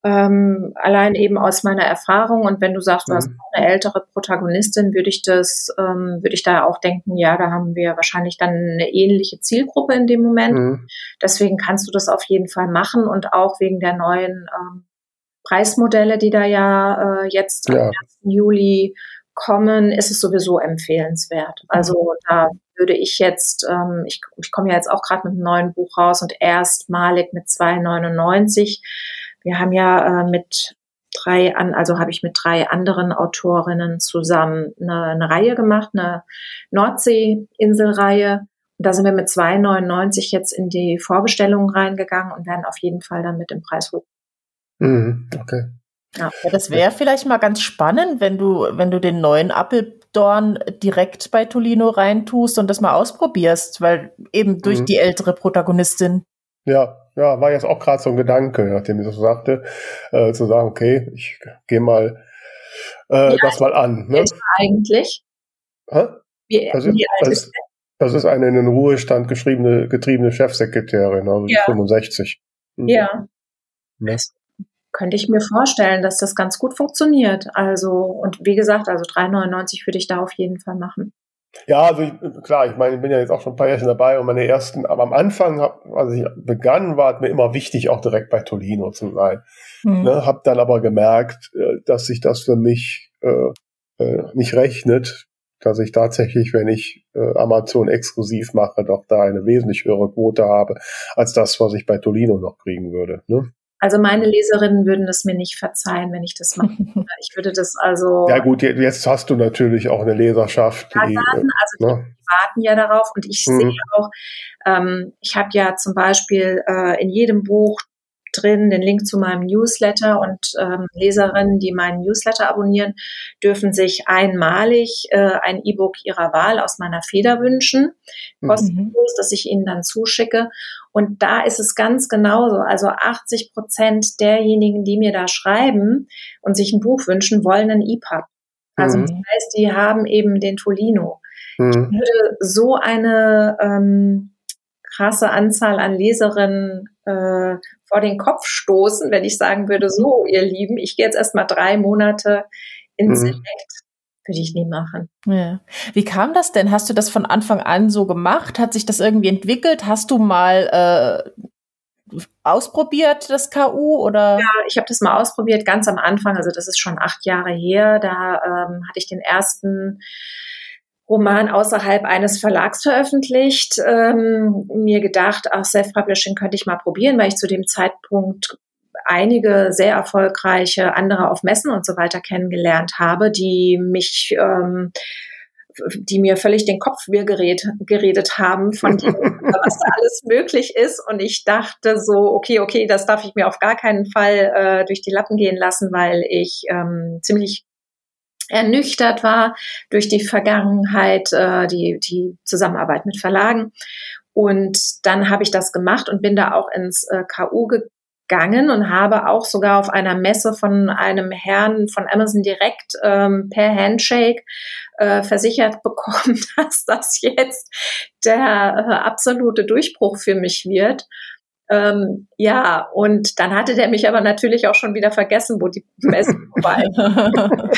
Speaker 4: Ähm, allein eben aus meiner Erfahrung und wenn du sagst, du mhm. hast eine ältere Protagonistin, würde ich das, ähm, würde ich da auch denken, ja, da haben wir wahrscheinlich dann eine ähnliche Zielgruppe in dem Moment. Mhm. Deswegen kannst du das auf jeden Fall machen und auch wegen der neuen ähm, Preismodelle, die da ja äh, jetzt ja. am 1. Juli kommen, ist es sowieso empfehlenswert. Also da würde ich jetzt, ähm, ich, ich komme ja jetzt auch gerade mit einem neuen Buch raus und erstmalig mit 2,99. Wir haben ja äh, mit drei an, also habe ich mit drei anderen Autorinnen zusammen eine, eine Reihe gemacht, eine Nordsee-Inselreihe. Und da sind wir mit 2,99 jetzt in die Vorbestellungen reingegangen und werden auf jeden Fall dann mit dem Preis hoch.
Speaker 2: Mhm, okay.
Speaker 1: Ja, das wäre vielleicht mal ganz spannend, wenn du, wenn du den neuen Appeldorn direkt bei Tolino reintust und das mal ausprobierst, weil eben durch mhm. die ältere Protagonistin.
Speaker 2: Ja, ja, war jetzt auch gerade so ein Gedanke, nachdem ich das sagte, äh, zu sagen, okay, ich gehe mal äh, das mal an.
Speaker 4: Ne? eigentlich?
Speaker 2: Hä? Wie, das, ist, das, ist, das ist eine in den Ruhestand geschriebene, getriebene Chefsekretärin, also ja. 65.
Speaker 4: Mhm. Ja. Ne? Könnte ich mir vorstellen, dass das ganz gut funktioniert. Also, und wie gesagt, also 3,99 würde ich da auf jeden Fall machen.
Speaker 2: Ja, also ich, klar, ich meine, ich bin ja jetzt auch schon ein paar Jahre dabei und meine ersten, aber am Anfang, hab, als ich begann, war es mir immer wichtig, auch direkt bei Tolino zu sein. Mhm. Ne, hab dann aber gemerkt, äh, dass sich das für mich äh, äh, nicht rechnet, dass ich tatsächlich, wenn ich äh, Amazon exklusiv mache, doch da eine wesentlich höhere Quote habe, als das, was ich bei Tolino noch kriegen würde. Ne?
Speaker 4: Also meine Leserinnen würden es mir nicht verzeihen, wenn ich das mache. Ich würde das also.
Speaker 2: Ja gut, jetzt hast du natürlich auch eine Leserschaft.
Speaker 4: Die, warten, also ne? die warten ja darauf und ich mhm. sehe auch, ähm, ich habe ja zum Beispiel äh, in jedem Buch drin, den Link zu meinem Newsletter und ähm, Leserinnen, die meinen Newsletter abonnieren, dürfen sich einmalig äh, ein E-Book ihrer Wahl aus meiner Feder wünschen, mhm. kostenlos, mhm. das ich ihnen dann zuschicke. Und da ist es ganz genauso. Also 80 Prozent derjenigen, die mir da schreiben und sich ein Buch wünschen, wollen ein EPUB. Also mhm. das heißt, die haben eben den Tolino. Mhm. Ich würde so eine ähm, krasse Anzahl an Leserinnen äh, vor den Kopf stoßen, wenn ich sagen würde, so, ihr Lieben, ich gehe jetzt erstmal drei Monate ins mhm. Select. Würde ich nie machen.
Speaker 1: Ja. Wie kam das denn? Hast du das von Anfang an so gemacht? Hat sich das irgendwie entwickelt? Hast du mal äh, ausprobiert, das KU? Oder?
Speaker 4: Ja, ich habe das mal ausprobiert, ganz am Anfang. Also das ist schon acht Jahre her. Da ähm, hatte ich den ersten Roman außerhalb eines Verlags veröffentlicht, ähm, mir gedacht, ach, Self-Publishing könnte ich mal probieren, weil ich zu dem Zeitpunkt einige sehr erfolgreiche andere auf Messen und so weiter kennengelernt habe, die mich ähm, die mir völlig den Kopf wir geredet, geredet haben von dem, was da alles möglich ist. Und ich dachte so, okay, okay, das darf ich mir auf gar keinen Fall äh, durch die Lappen gehen lassen, weil ich ähm, ziemlich ernüchtert war durch die Vergangenheit, äh, die, die Zusammenarbeit mit Verlagen. Und dann habe ich das gemacht und bin da auch ins äh, KU gegangen und habe auch sogar auf einer Messe von einem Herrn von Amazon direkt ähm, per Handshake äh, versichert bekommen, dass das jetzt der äh, absolute Durchbruch für mich wird. Ähm, ja, und dann hatte der mich aber natürlich auch schon wieder vergessen, wo die Messe vorbei.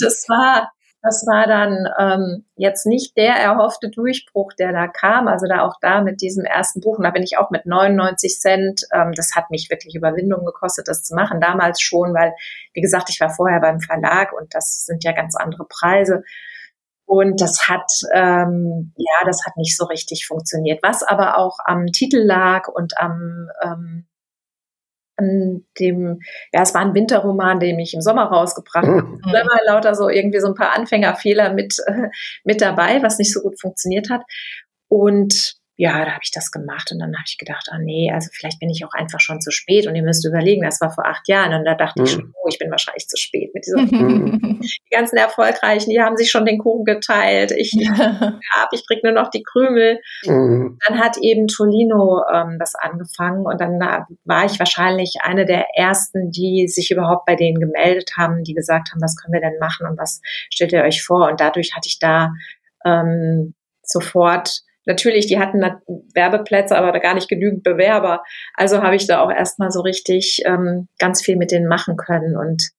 Speaker 4: das war, das war dann ähm, jetzt nicht der erhoffte Durchbruch, der da kam. Also da auch da mit diesem ersten Buch, und da bin ich auch mit 99 Cent, ähm, das hat mich wirklich Überwindung gekostet, das zu machen, damals schon, weil, wie gesagt, ich war vorher beim Verlag und das sind ja ganz andere Preise. Und das hat, ähm, ja, das hat nicht so richtig funktioniert. Was aber auch am Titel lag und am, ähm, an dem, ja, es war ein Winterroman, den ich im Sommer rausgebracht habe. Mhm. Da war lauter so irgendwie so ein paar Anfängerfehler mit, äh, mit dabei, was nicht so gut funktioniert hat. Und ja, da habe ich das gemacht und dann habe ich gedacht, ah nee, also vielleicht bin ich auch einfach schon zu spät und ihr müsst überlegen, das war vor acht Jahren und da dachte mhm. ich schon, oh, ich bin wahrscheinlich zu spät mit diesem, die ganzen Erfolgreichen, die haben sich schon den Kuchen geteilt, ich, ja. ich krieg nur noch die Krümel. Mhm. Dann hat eben Tolino ähm, das angefangen und dann war ich wahrscheinlich eine der ersten, die sich überhaupt bei denen gemeldet haben, die gesagt haben, was können wir denn machen und was stellt ihr euch vor und dadurch hatte ich da ähm, sofort Natürlich, die hatten Werbeplätze, aber da gar nicht genügend Bewerber. Also habe ich da auch erstmal so richtig ähm, ganz viel mit denen machen können. Und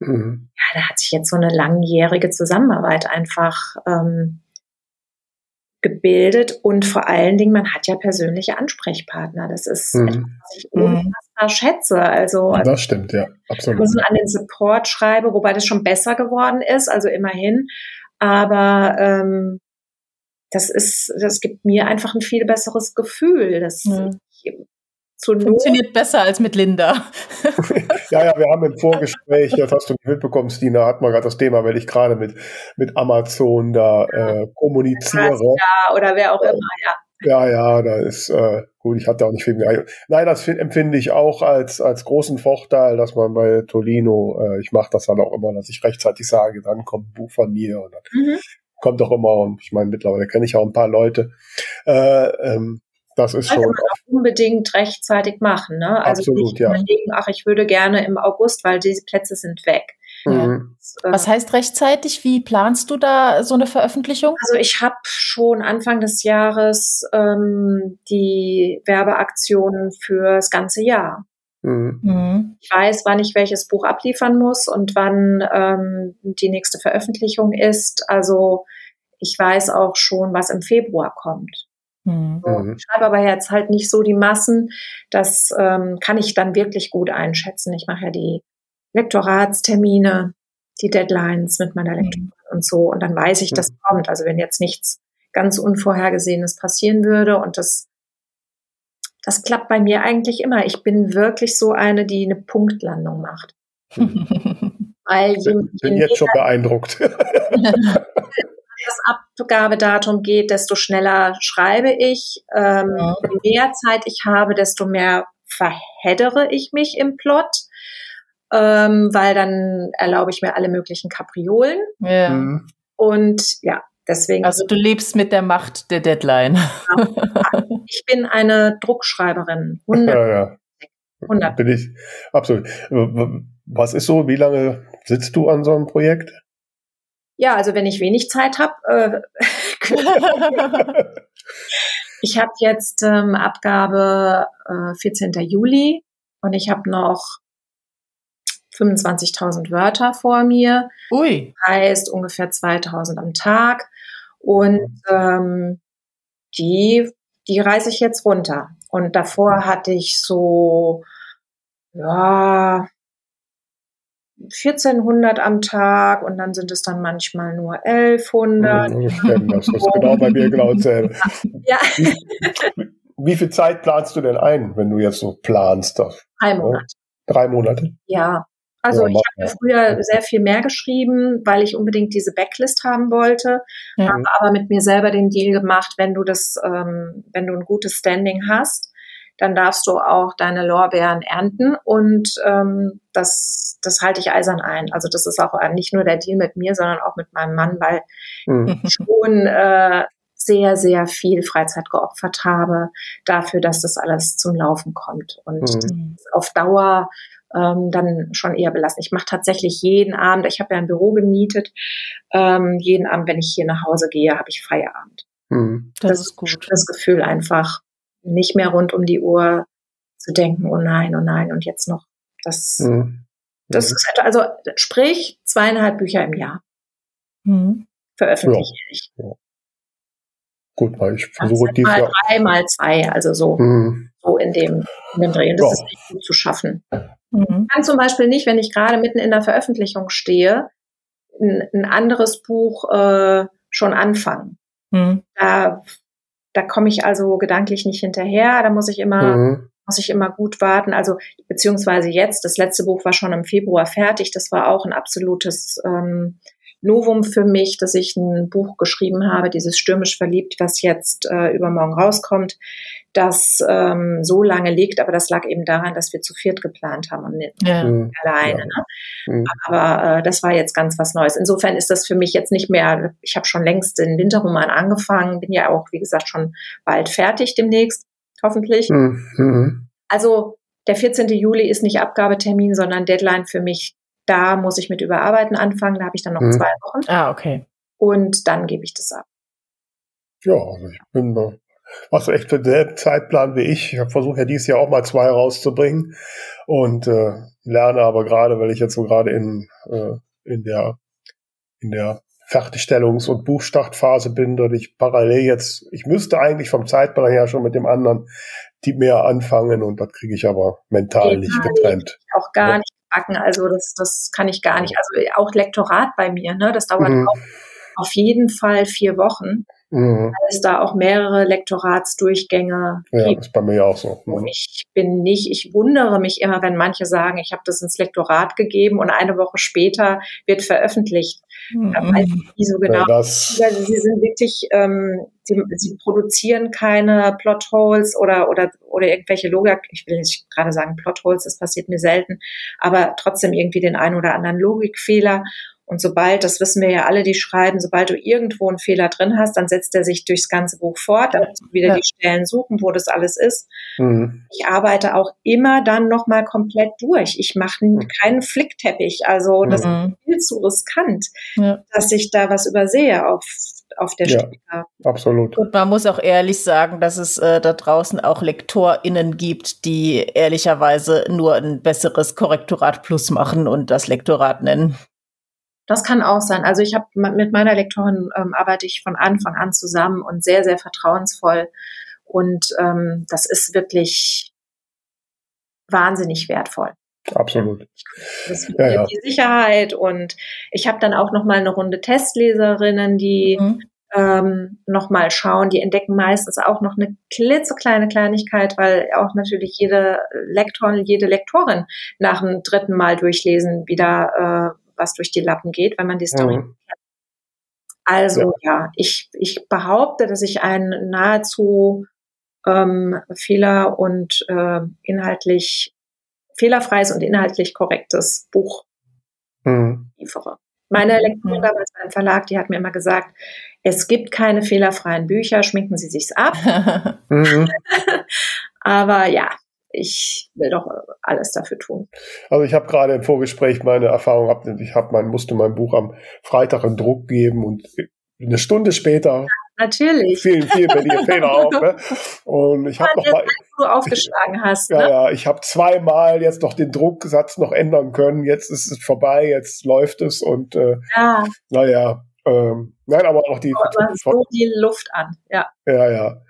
Speaker 4: mhm. ja, da hat sich jetzt so eine langjährige Zusammenarbeit einfach ähm, gebildet und vor allen Dingen, man hat ja persönliche Ansprechpartner. Das ist mhm. etwas, was ich unfassbar schätze. Also,
Speaker 2: das stimmt, ja,
Speaker 4: absolut. Ich an den Support schreibe, wobei das schon besser geworden ist, also immerhin. Aber ähm, das ist, das gibt mir einfach ein viel besseres Gefühl. Das ja.
Speaker 1: Funktioniert besser als mit Linda.
Speaker 2: ja, ja, wir haben im Vorgespräch, das hast du mitbekommen, Stina, hat mal gerade das Thema, weil ich gerade mit, mit Amazon da äh, kommuniziere.
Speaker 4: Ja, oder wer auch immer, ja.
Speaker 2: Ja, ja, da ist äh, gut, ich hatte auch nicht viel mehr. Nein, das empfinde ich auch als, als großen Vorteil, dass man bei Tolino, äh, ich mache das dann auch immer, dass ich rechtzeitig sage, dann kommt ein Buch von mir und dann mhm kommt doch immer, und ich meine, mittlerweile kenne ich auch ein paar Leute. Äh, ähm, das ist schon. Man
Speaker 4: auch unbedingt rechtzeitig machen, ne? Also
Speaker 2: absolut,
Speaker 4: nicht ja. überlegen, ach, ich würde gerne im August, weil diese Plätze sind weg.
Speaker 1: Mhm. Was heißt rechtzeitig? Wie planst du da so eine Veröffentlichung?
Speaker 4: Also ich habe schon Anfang des Jahres ähm, die Werbeaktionen fürs ganze Jahr. Mhm. mhm. Ich weiß, wann ich welches Buch abliefern muss und wann ähm, die nächste Veröffentlichung ist. Also ich weiß auch schon, was im Februar kommt. Mhm. So, ich schreibe aber jetzt halt nicht so die Massen. Das ähm, kann ich dann wirklich gut einschätzen. Ich mache ja die Lektoratstermine, die Deadlines mit meiner Lektorin mhm. und so. Und dann weiß ich, das mhm. kommt. Also wenn jetzt nichts ganz Unvorhergesehenes passieren würde und das das klappt bei mir eigentlich immer. Ich bin wirklich so eine, die eine Punktlandung macht.
Speaker 2: Weil je, bin je jetzt schon beeindruckt.
Speaker 4: das Abgabedatum geht, desto schneller schreibe ich. Ähm, ja. Je mehr Zeit ich habe, desto mehr verheddere ich mich im Plot, ähm, weil dann erlaube ich mir alle möglichen Kapriolen.
Speaker 1: Ja. Mhm.
Speaker 4: Und ja, deswegen.
Speaker 1: Also du lebst mit der Macht der Deadline.
Speaker 4: ich bin eine Druckschreiberin. 100. Ja, ja.
Speaker 2: 100. Bin ich, absolut. Was ist so, wie lange sitzt du an so einem Projekt?
Speaker 4: Ja, also wenn ich wenig Zeit habe, äh, ich habe jetzt ähm, Abgabe äh, 14. Juli und ich habe noch 25.000 Wörter vor mir.
Speaker 1: Ui.
Speaker 4: Heißt ungefähr 2.000 am Tag. Und ähm, die, die reiße ich jetzt runter. Und davor hatte ich so, ja, 1400 am Tag und dann sind es dann manchmal nur 1100.
Speaker 2: Ich kenne das, das ist genau bei mir genau dasselbe. Ja. Wie, wie, viel Zeit planst du denn ein, wenn du jetzt so planst?
Speaker 4: Drei Monate.
Speaker 2: Drei Monate?
Speaker 4: Ja. Also ich habe früher sehr viel mehr geschrieben, weil ich unbedingt diese Backlist haben wollte, mhm. habe aber mit mir selber den Deal gemacht, wenn du das, ähm, wenn du ein gutes Standing hast, dann darfst du auch deine Lorbeeren ernten und ähm, das, das halte ich eisern ein. Also das ist auch nicht nur der Deal mit mir, sondern auch mit meinem Mann, weil mhm. ich schon äh, sehr, sehr viel Freizeit geopfert habe dafür, dass das alles zum Laufen kommt und mhm. auf Dauer ähm, dann schon eher belassen. Ich mache tatsächlich jeden Abend, ich habe ja ein Büro gemietet, ähm, jeden Abend, wenn ich hier nach Hause gehe, habe ich Feierabend.
Speaker 1: Mhm. Das, das, ist gut.
Speaker 4: Das Gefühl einfach, nicht mehr rund um die Uhr zu denken, oh nein, oh nein, und jetzt noch das. Mhm. Das ist also, sprich, zweieinhalb Bücher im Jahr. Mhm. Veröffentliche ja. ich. Ja.
Speaker 2: Gut, weil ich versuche
Speaker 4: dies mal drei mal zwei, also so, mhm. So in dem, in dem Dreh. Und das ja. ist nicht gut zu schaffen. Mhm. Ich kann zum Beispiel nicht, wenn ich gerade mitten in der Veröffentlichung stehe, ein, ein anderes Buch äh, schon anfangen. Mhm. Da da komme ich also gedanklich nicht hinterher. Da muss ich immer, mhm. muss ich immer gut warten. Also beziehungsweise jetzt, das letzte Buch war schon im Februar fertig. Das war auch ein absolutes ähm, Novum für mich, dass ich ein Buch geschrieben habe, dieses Stürmisch verliebt, was jetzt äh, übermorgen rauskommt, das ähm, so lange liegt, aber das lag eben daran, dass wir zu viert geplant haben und nicht ja. Mhm. alleine. Ja. Ne? Mhm. Aber äh, das war jetzt ganz was Neues. Insofern ist das für mich jetzt nicht mehr, ich habe schon längst den Winterroman angefangen, bin ja auch, wie gesagt, schon bald fertig demnächst, hoffentlich. Mhm. mhm. Also der 14. Juli ist nicht Abgabetermin, sondern Deadline für mich da muss ich mit Überarbeiten anfangen, da habe ich dann noch mhm. zwei Wochen.
Speaker 1: Ah, okay.
Speaker 4: Und dann gebe ich das ab.
Speaker 2: Ja, also ich bin da. Machst du echt für den Zeitplan wie ich. Ich habe versucht ja dieses Jahr auch mal zwei rauszubringen und äh, lerne aber gerade, weil ich jetzt so gerade in, äh, in der in der Fertigstellungs- und Buchstartphase bin, dass ich parallel jetzt, ich müsste eigentlich vom Zeitplan her schon mit dem anderen die mehr anfangen und das kriege ich aber mental nicht getrennt.
Speaker 4: Auch gar ja. nicht backen. Also das, das kann ich gar nicht. Also auch Lektorat bei mir, ne? Das dauert mhm. auch auf jeden Fall vier Wochen. Mhm. Weil es da auch mehrere Lektoratsdurchgänge
Speaker 2: ja, gibt. ist bei mir auch so.
Speaker 4: Mhm. Ich bin nicht, ich wundere mich immer, wenn manche sagen, ich habe das ins Lektorat gegeben und eine Woche später wird veröffentlicht. Mhm. Weiß ich nie so genau. Ja, sie sind wirklich, ähm, sie, sie produzieren keine Plotholes oder, oder, oder irgendwelche Logik, ich will nicht gerade sagen Plotholes, das passiert mir selten, aber trotzdem irgendwie den einen oder anderen Logikfehler. Und sobald, das wissen wir ja alle, die schreiben, sobald du irgendwo einen Fehler drin hast, dann setzt er sich durchs ganze Buch fort, dann musst du wieder ja. die Stellen suchen, wo das alles ist. Mhm. Ich arbeite auch immer dann nochmal komplett durch. Ich mache mhm. keinen Flickteppich. Also das mhm. ist viel zu riskant, ja. dass ich da was übersehe auf auf der Strecke. Ja,
Speaker 2: absolut.
Speaker 1: Und man muss auch ehrlich sagen, dass es äh, da draußen auch LektorInnen gibt, die ehrlicherweise nur ein besseres Korrektorat Plus machen und das Lektorat nennen.
Speaker 4: Das kann auch sein. Also ich habe mit meiner Lektorin ähm, arbeite ich von Anfang an zusammen und sehr, sehr vertrauensvoll. Und ähm, das ist wirklich wahnsinnig wertvoll.
Speaker 2: Absolut.
Speaker 4: Das ja, ja. die Sicherheit und ich habe dann auch noch mal eine Runde Testleserinnen, die mhm. ähm, noch mal schauen. Die entdecken meistens auch noch eine klitzekleine Kleinigkeit, weil auch natürlich jede Lektor, jede Lektorin nach dem dritten Mal durchlesen wieder äh, was durch die Lappen geht, wenn man die Story mhm. kennt. Also ja. ja, ich, ich behaupte, dass ich ein nahezu ähm, fehler- und äh, inhaltlich fehlerfreies und inhaltlich korrektes Buch mhm. liefere. Meine Lektorin mhm. damals beim Verlag, die hat mir immer gesagt, es gibt keine fehlerfreien Bücher, schminken Sie sich's ab. mhm. Aber ja, ich will doch alles dafür tun.
Speaker 2: Also ich habe gerade im Vorgespräch meine Erfahrung gehabt, ich habe mein, musste mein Buch am Freitag in Druck geben und eine Stunde später
Speaker 4: Natürlich.
Speaker 2: Vielen, vielen bei dir Fehler auf. Ne? Und ich habe noch mal,
Speaker 4: du aufgeschlagen hast.
Speaker 2: Ne? Ja, ja, ich habe zweimal jetzt noch den Drucksatz noch ändern können. Jetzt ist es vorbei, jetzt läuft es und äh, ja. naja, ähm, nein, aber auch die.
Speaker 4: Aber so die Luft an, ja.
Speaker 2: Ja, ja.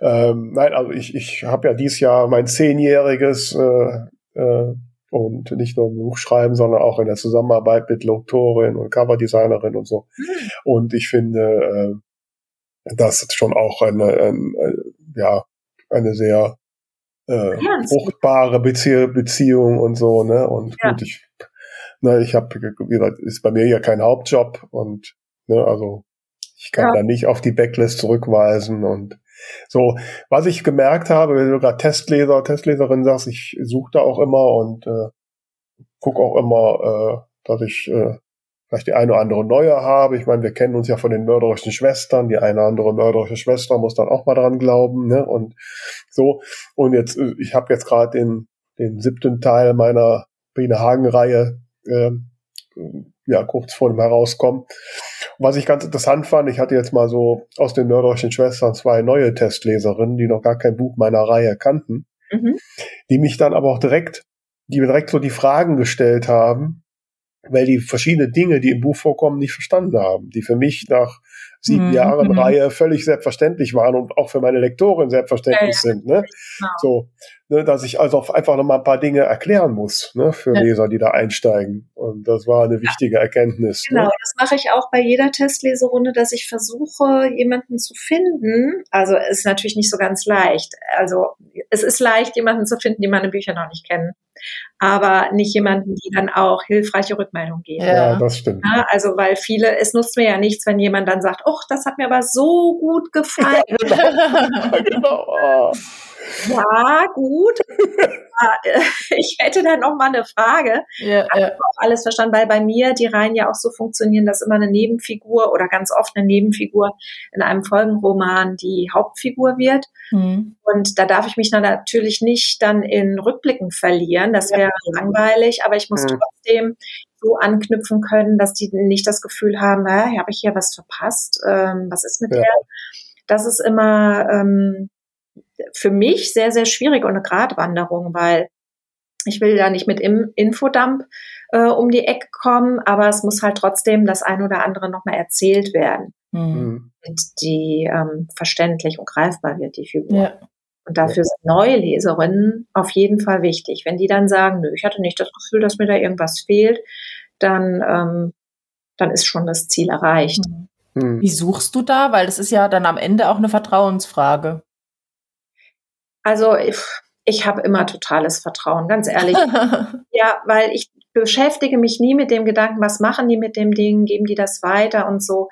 Speaker 2: Ähm, nein, also ich, ich habe ja dieses Jahr mein zehnjähriges äh, äh, und nicht nur im Buch schreiben, sondern auch in der Zusammenarbeit mit Lektorin und Coverdesignerin und so. Und ich finde, äh, das ist schon auch eine, ein, ja, eine sehr äh, fruchtbare Bezie Beziehung und so, ne? Und ja. gut, ich, ne, ich habe, wie gesagt, ist bei mir ja kein Hauptjob und Ne? Also ich kann ja. da nicht auf die Backlist zurückweisen und so, was ich gemerkt habe, wenn du gerade Testleser, Testleserin sagst, ich suche da auch immer und äh, gucke auch immer, äh, dass ich äh, vielleicht die eine oder andere neue habe. Ich meine, wir kennen uns ja von den mörderischen Schwestern. Die eine oder andere mörderische Schwester muss dann auch mal dran glauben. Ne? Und so. Und jetzt, äh, ich habe jetzt gerade den, den siebten Teil meiner Biene Hagen-Reihe äh, ja, kurz vor dem Herauskommen. Was ich ganz interessant fand, ich hatte jetzt mal so aus den mörderischen Schwestern zwei neue Testleserinnen, die noch gar kein Buch meiner Reihe kannten, mhm. die mich dann aber auch direkt, die mir direkt so die Fragen gestellt haben, weil die verschiedene Dinge, die im Buch vorkommen, nicht verstanden haben, die für mich nach sieben mhm. Jahren mhm. Reihe völlig selbstverständlich waren und auch für meine Lektorin selbstverständlich ja, ja. sind. Ne? Genau. So, ne, dass ich also einfach noch mal ein paar Dinge erklären muss ne, für ja. Leser, die da einsteigen. Und das war eine wichtige Erkenntnis.
Speaker 4: Ne? Genau, ne? das mache ich auch bei jeder Testleserunde, dass ich versuche, jemanden zu finden. Also ist natürlich nicht so ganz leicht. Also es ist leicht, jemanden zu finden, die meine Bücher noch nicht kennen aber nicht jemanden, die dann auch hilfreiche Rückmeldungen geben.
Speaker 2: Ja, das stimmt.
Speaker 4: Ja, also weil viele, es nutzt mir ja nichts, wenn jemand dann sagt, oh, das hat mir aber so gut gefallen. genau. genau. Ja, gut. ich hätte da noch mal eine Frage. Ja, ja. auch alles verstanden, weil bei mir die Reihen ja auch so funktionieren, dass immer eine Nebenfigur oder ganz oft eine Nebenfigur in einem Folgenroman die Hauptfigur wird. Mhm. Und da darf ich mich dann natürlich nicht dann in Rückblicken verlieren. Das wäre ja. langweilig, aber ich muss mhm. trotzdem so anknüpfen können, dass die nicht das Gefühl haben, äh, habe ich hier was verpasst? Ähm, was ist mit der? Das ist immer ähm, für mich sehr, sehr schwierig und eine Gratwanderung, weil ich will da nicht mit im Infodump äh, um die Ecke kommen, aber es muss halt trotzdem das ein oder andere nochmal erzählt werden, mhm. mit die ähm, verständlich und greifbar wird, die Figur. Ja. Und dafür sind neue Leserinnen auf jeden Fall wichtig. Wenn die dann sagen, nö, ich hatte nicht das Gefühl, dass mir da irgendwas fehlt, dann, ähm, dann ist schon das Ziel erreicht.
Speaker 1: Mhm. Wie suchst du da? Weil das ist ja dann am Ende auch eine Vertrauensfrage.
Speaker 4: Also ich, ich habe immer totales Vertrauen, ganz ehrlich. ja, weil ich beschäftige mich nie mit dem Gedanken, was machen die mit dem Ding, geben die das weiter und so.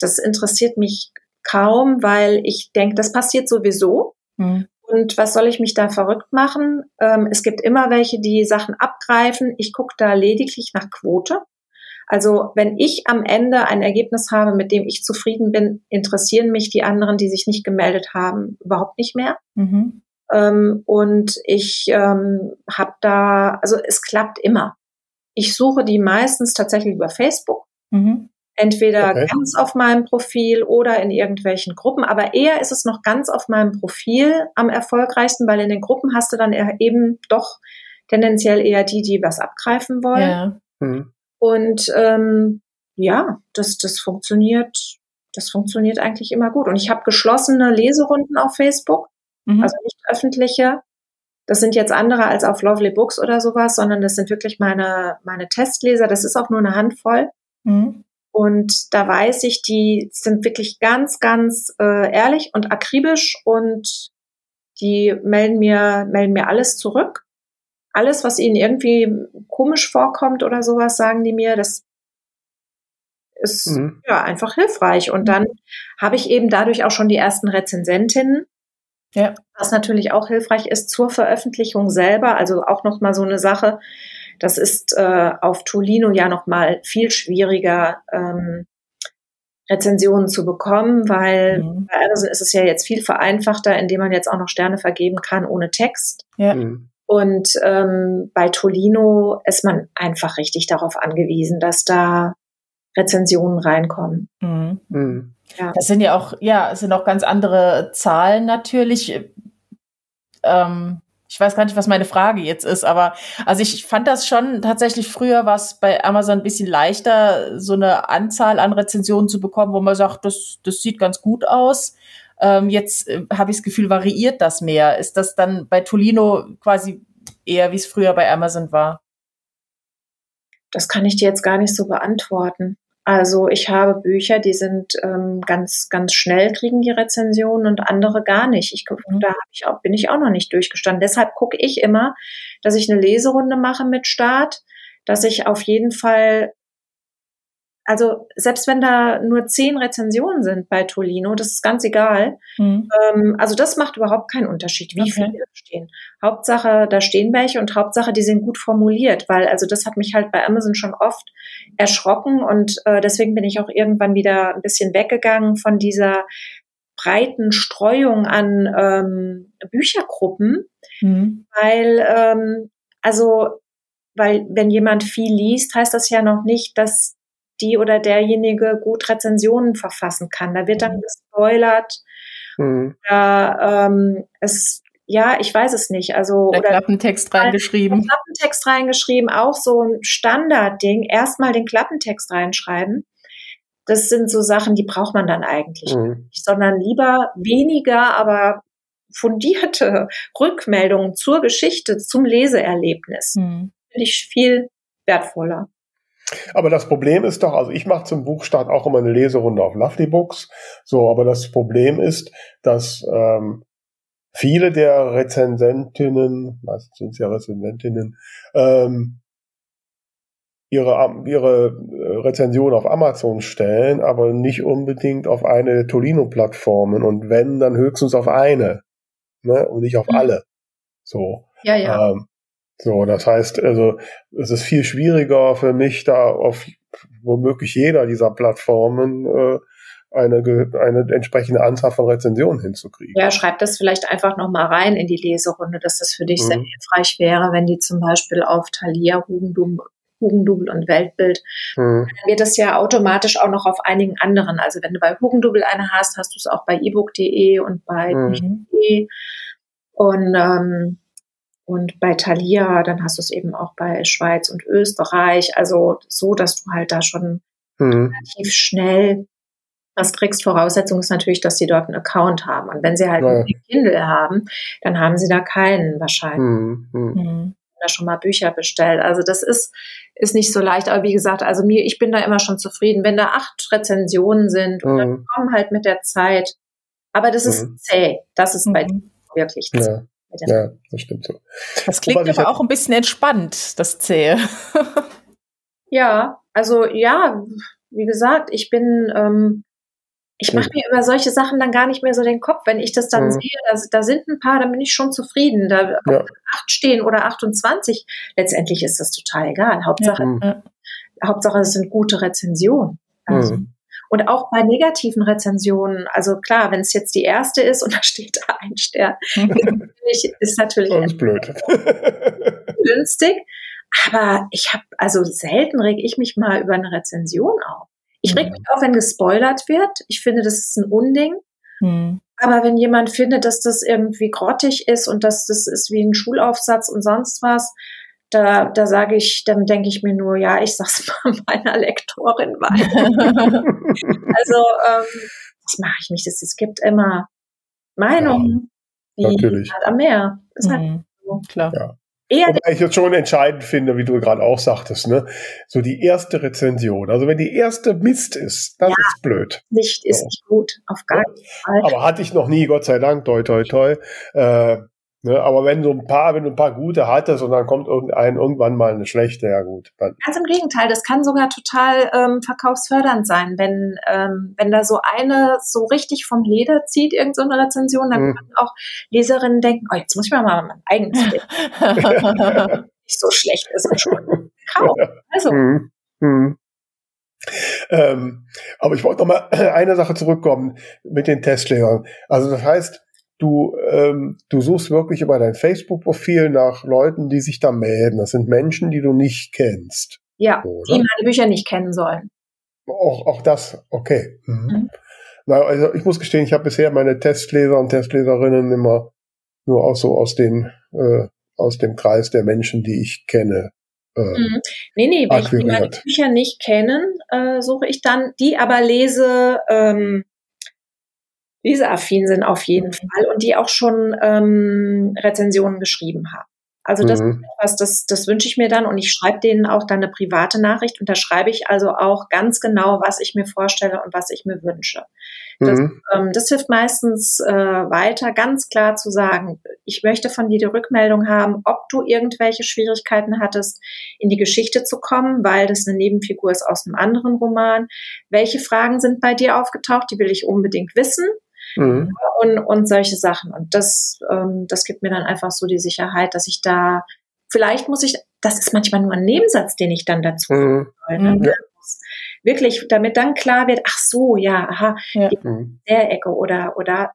Speaker 4: Das interessiert mich kaum, weil ich denke, das passiert sowieso. Mhm. Und was soll ich mich da verrückt machen? Ähm, es gibt immer welche, die Sachen abgreifen. Ich gucke da lediglich nach Quote. Also wenn ich am Ende ein Ergebnis habe, mit dem ich zufrieden bin, interessieren mich die anderen, die sich nicht gemeldet haben, überhaupt nicht mehr. Mhm. Ähm, und ich ähm, habe da, also es klappt immer. Ich suche die meistens tatsächlich über Facebook. Mhm. Entweder okay. ganz auf meinem Profil oder in irgendwelchen Gruppen. Aber eher ist es noch ganz auf meinem Profil am erfolgreichsten, weil in den Gruppen hast du dann eben doch tendenziell eher die, die was abgreifen wollen. Ja. Mhm. Und ähm, ja, das, das funktioniert, das funktioniert eigentlich immer gut. Und ich habe geschlossene Leserunden auf Facebook, mhm. also nicht öffentliche. Das sind jetzt andere als auf Lovely Books oder sowas, sondern das sind wirklich meine, meine Testleser. Das ist auch nur eine Handvoll. Mhm. Und da weiß ich, die sind wirklich ganz, ganz äh, ehrlich und akribisch und die melden mir, melden mir alles zurück alles, was ihnen irgendwie komisch vorkommt oder sowas, sagen die mir, das ist mhm. ja einfach hilfreich. Und dann habe ich eben dadurch auch schon die ersten Rezensentinnen. Ja. Was natürlich auch hilfreich ist zur Veröffentlichung selber, also auch noch mal so eine Sache. Das ist äh, auf Tolino ja noch mal viel schwieriger, ähm, Rezensionen zu bekommen, weil mhm. bei Amazon ist es ja jetzt viel vereinfachter, indem man jetzt auch noch Sterne vergeben kann ohne Text. Ja. Mhm. Und ähm, bei Tolino ist man einfach richtig darauf angewiesen, dass da Rezensionen reinkommen. Mhm.
Speaker 1: Mhm. Ja. Das sind ja auch, ja, es sind auch ganz andere Zahlen natürlich. Ähm, ich weiß gar nicht, was meine Frage jetzt ist, aber also ich fand das schon tatsächlich früher war es bei Amazon ein bisschen leichter, so eine Anzahl an Rezensionen zu bekommen, wo man sagt, das, das sieht ganz gut aus. Ähm, jetzt äh, habe ich das Gefühl, variiert das mehr. Ist das dann bei Tolino quasi eher, wie es früher bei Amazon war?
Speaker 4: Das kann ich dir jetzt gar nicht so beantworten. Also ich habe Bücher, die sind ähm, ganz, ganz schnell kriegen die Rezensionen und andere gar nicht. Ich, mhm. Da ich auch, bin ich auch noch nicht durchgestanden. Deshalb gucke ich immer, dass ich eine Leserunde mache mit Start, dass ich auf jeden Fall also selbst wenn da nur zehn Rezensionen sind bei Tolino, das ist ganz egal. Mhm. Ähm, also das macht überhaupt keinen Unterschied, wie okay. viele da stehen. Hauptsache, da stehen welche und Hauptsache, die sind gut formuliert, weil also das hat mich halt bei Amazon schon oft erschrocken und äh, deswegen bin ich auch irgendwann wieder ein bisschen weggegangen von dieser breiten Streuung an ähm, Büchergruppen, mhm. weil ähm, also weil wenn jemand viel liest, heißt das ja noch nicht, dass die oder derjenige gut Rezensionen verfassen kann. Da wird dann mhm. gespoilert. Mhm. Oder ähm, es, ja, ich weiß es nicht. Also
Speaker 1: der oder Klappentext reingeschrieben. Der
Speaker 4: Klappentext reingeschrieben, auch so ein Standardding. Erstmal den Klappentext reinschreiben. Das sind so Sachen, die braucht man dann eigentlich mhm. nicht, sondern lieber weniger, aber fundierte Rückmeldungen zur Geschichte, zum Leseerlebnis. Mhm. Finde ich viel wertvoller.
Speaker 2: Aber das Problem ist doch, also ich mache zum Buchstart auch immer eine Leserunde auf Lovely Books. So, aber das Problem ist, dass ähm, viele der Rezensentinnen, meistens sind es ja Rezensentinnen, ähm, ihre, ihre Rezension auf Amazon stellen, aber nicht unbedingt auf eine der Tolino-Plattformen. Und wenn, dann höchstens auf eine. Ne? Und nicht auf mhm. alle. So.
Speaker 4: Ja, ja.
Speaker 2: Ähm, so, das heißt, also es ist viel schwieriger für mich, da auf womöglich jeder dieser Plattformen äh, eine, eine entsprechende Anzahl von Rezensionen hinzukriegen.
Speaker 4: Ja, schreib das vielleicht einfach nochmal rein in die Leserunde, dass das für dich mhm. sehr hilfreich wäre, wenn die zum Beispiel auf Thalia, Hugendubel, Hugendubel und Weltbild, mhm. dann wird das ja automatisch auch noch auf einigen anderen. Also wenn du bei Hugendubel eine hast, hast du es auch bei ebook.de und bei mhm. Und ähm, und bei Thalia, dann hast du es eben auch bei Schweiz und Österreich. Also so, dass du halt da schon mhm. relativ schnell was kriegst. Voraussetzung ist natürlich, dass sie dort einen Account haben. Und wenn sie halt ja. einen Kindle haben, dann haben sie da keinen wahrscheinlich. Mhm. Mhm. mhm. Da schon mal Bücher bestellt. Also das ist, ist nicht so leicht. Aber wie gesagt, also mir, ich bin da immer schon zufrieden. Wenn da acht Rezensionen sind und dann mhm. kommen halt mit der Zeit. Aber das ist mhm. zäh. Das ist bei wirklich zäh. Ja.
Speaker 2: Ja, das stimmt so.
Speaker 1: Das klingt Wobei aber auch ein bisschen entspannt, das Zähe.
Speaker 4: ja, also ja, wie gesagt, ich bin, ähm, ich mache mir über solche Sachen dann gar nicht mehr so den Kopf. Wenn ich das dann mhm. sehe, da, da, sind ein paar, dann bin ich schon zufrieden. Da ja. acht stehen oder 28, letztendlich ist das total egal. Hauptsache, ja. Hauptsache, es sind gute Rezensionen. Also. Mhm. Und auch bei negativen Rezensionen, also klar, wenn es jetzt die erste ist und da steht da ein Stern, ist natürlich, ist blöd. günstig. Aber ich habe, also selten reg ich mich mal über eine Rezension auf. Ich reg mhm. mich auf, wenn gespoilert wird. Ich finde, das ist ein Unding. Mhm. Aber wenn jemand findet, dass das irgendwie grottig ist und dass das ist wie ein Schulaufsatz und sonst was, da, da sage ich, dann denke ich mir nur, ja, ich sag's mal meiner Lektorin weiter. also ähm, das mache ich nicht. Es gibt immer Meinungen, ja, wie natürlich. halt am Meer. Ist halt mhm. so.
Speaker 2: Klar. Ja. Eher Wobei ich jetzt schon entscheidend finde, wie du gerade auch sagtest, ne? So die erste Rezension. Also wenn die erste Mist ist, das ja, ist blöd.
Speaker 4: Nicht ist so. nicht gut, auf gar keinen
Speaker 2: Fall. Aber hatte ich noch nie, Gott sei Dank, toi toi toi. Äh, Ne, aber wenn du ein paar, wenn du ein paar gute hattest und dann kommt irgendein irgendwann mal eine schlechte, ja gut.
Speaker 4: Ganz im Gegenteil, das kann sogar total ähm, verkaufsfördernd sein, wenn ähm, wenn da so eine so richtig vom Leder zieht, irgendeine so Rezension, dann mhm. können auch Leserinnen denken, oh, jetzt muss ich mal, mal mein eigenes Bild. Nicht so schlecht ist es schon. Kauf. Also. Mhm. Mhm.
Speaker 2: Ähm, aber ich wollte noch mal eine Sache zurückkommen mit den Testlehrern. Also das heißt, du, ähm, du suchst wirklich über dein Facebook-Profil nach Leuten, die sich da melden. Das sind Menschen, die du nicht kennst.
Speaker 4: Ja, oder? die meine Bücher nicht kennen sollen.
Speaker 2: Auch, auch das, okay. Mhm. Mhm. Na, also ich muss gestehen, ich habe bisher meine Testleser und Testleserinnen immer nur auch so aus den äh, aus dem Kreis der Menschen, die ich kenne.
Speaker 4: Äh, mhm. Nee, nee, wenn ich meine Bücher nicht kennen, äh, suche ich dann die aber lese ähm, leseaffin sind auf jeden mhm. Fall und die auch schon ähm, Rezensionen geschrieben haben. Also das mhm. was das, das wünsche ich mir dann und ich schreibe denen auch dann eine private Nachricht und da schreibe ich also auch ganz genau, was ich mir vorstelle und was ich mir wünsche. Das, mhm. ähm, das hilft meistens äh, weiter, ganz klar zu sagen, ich möchte von dir die Rückmeldung haben, ob du irgendwelche Schwierigkeiten hattest, in die Geschichte zu kommen, weil das eine Nebenfigur ist aus einem anderen Roman. Welche Fragen sind bei dir aufgetaucht? Die will ich unbedingt wissen. Mhm. Und, und solche Sachen. Und das, ähm, das gibt mir dann einfach so die Sicherheit, dass ich da, vielleicht muss ich, das ist manchmal nur ein Nebensatz, den ich dann dazu mhm. soll, ne? ja. Wirklich, damit dann klar wird, ach so, ja, aha, ja. Mhm. der Ecke oder, oder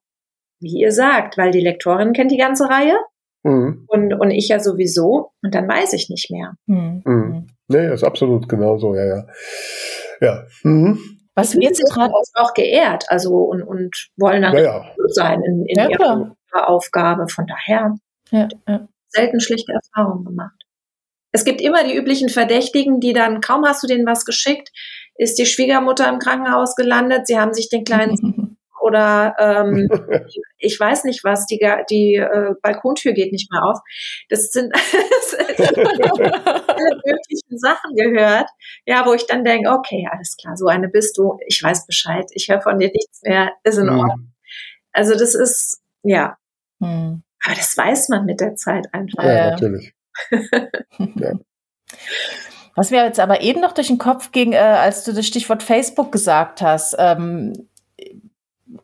Speaker 4: wie ihr sagt, weil die Lektorin kennt die ganze Reihe mhm. und, und ich ja sowieso und dann weiß ich nicht mehr.
Speaker 2: Mhm. Mhm. Nee, ist absolut genauso, ja, ja. Ja. Mhm.
Speaker 4: Was wir jetzt gerade auch geehrt, also und, und wollen dann ja, ja. sein in, in ja, ihrer Aufgabe. Von daher ja, selten schlechte Erfahrungen gemacht. Es gibt immer die üblichen Verdächtigen, die dann, kaum hast du denen was geschickt, ist die Schwiegermutter im Krankenhaus gelandet, sie haben sich den kleinen oder ähm, ich weiß nicht was, die, die äh, Balkontür geht nicht mehr auf. Das sind alle möglichen Sachen gehört, ja, wo ich dann denke, okay, alles klar, so eine bist du, ich weiß Bescheid, ich höre von dir nichts mehr, ist in mhm. Ordnung. Also das ist, ja. Mhm. Aber das weiß man mit der Zeit einfach.
Speaker 2: Ja, natürlich. ja.
Speaker 1: Was mir jetzt aber eben noch durch den Kopf ging, äh, als du das Stichwort Facebook gesagt hast, ähm,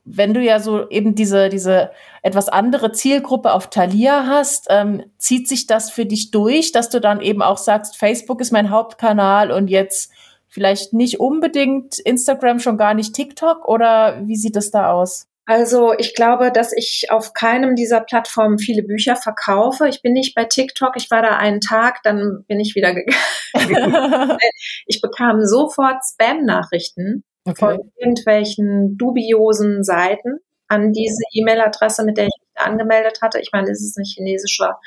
Speaker 1: wenn du ja so eben diese, diese etwas andere Zielgruppe auf Thalia hast, ähm, zieht sich das für dich durch, dass du dann eben auch sagst, Facebook ist mein Hauptkanal und jetzt vielleicht nicht unbedingt Instagram, schon gar nicht TikTok oder wie sieht es da aus?
Speaker 4: Also ich glaube, dass ich auf keinem dieser Plattformen viele Bücher verkaufe. Ich bin nicht bei TikTok. Ich war da einen Tag, dann bin ich wieder gegangen. ich bekam sofort Spam-Nachrichten okay. von irgendwelchen dubiosen Seiten an diese E-Mail-Adresse, mit der ich mich angemeldet hatte. Ich meine, es ist ein chinesischer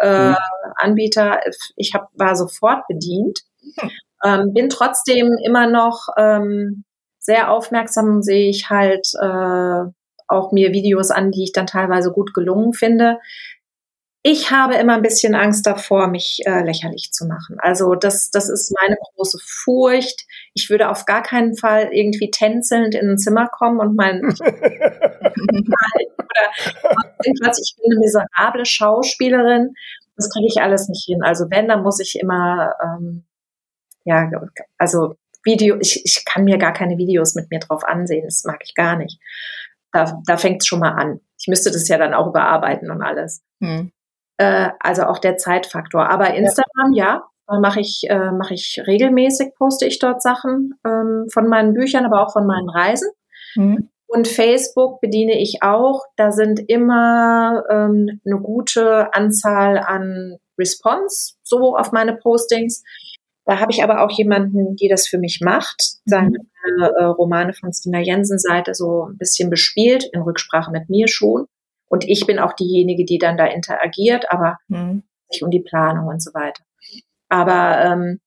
Speaker 4: äh, mhm. Anbieter. Ich hab, war sofort bedient. Mhm. Ähm, bin trotzdem immer noch ähm, sehr aufmerksam, sehe ich halt äh, auch mir Videos an, die ich dann teilweise gut gelungen finde. Ich habe immer ein bisschen Angst davor, mich äh, lächerlich zu machen. Also das, das ist meine große Furcht. Ich würde auf gar keinen Fall irgendwie tänzelnd in ein Zimmer kommen und mein oder irgendwas, ich bin eine miserable Schauspielerin. Das kriege ich alles nicht hin. Also wenn, dann muss ich immer ähm, ja, also Video, ich, ich kann mir gar keine Videos mit mir drauf ansehen. Das mag ich gar nicht. Da, da fängt es schon mal an. Ich müsste das ja dann auch überarbeiten und alles. Hm. Äh, also auch der Zeitfaktor. Aber Instagram, ja. ja, mache ich, äh, mache ich regelmäßig, poste ich dort Sachen ähm, von meinen Büchern, aber auch von meinen Reisen. Mhm. Und Facebook bediene ich auch. Da sind immer ähm, eine gute Anzahl an Response so auf meine Postings. Da habe ich aber auch jemanden, die das für mich macht, seine mhm. äh, Romane von Stina Jensen Seite so ein bisschen bespielt, in Rücksprache mit mir schon. Und ich bin auch diejenige, die dann da interagiert, aber mhm. sich um die Planung und so weiter. Aber ähm,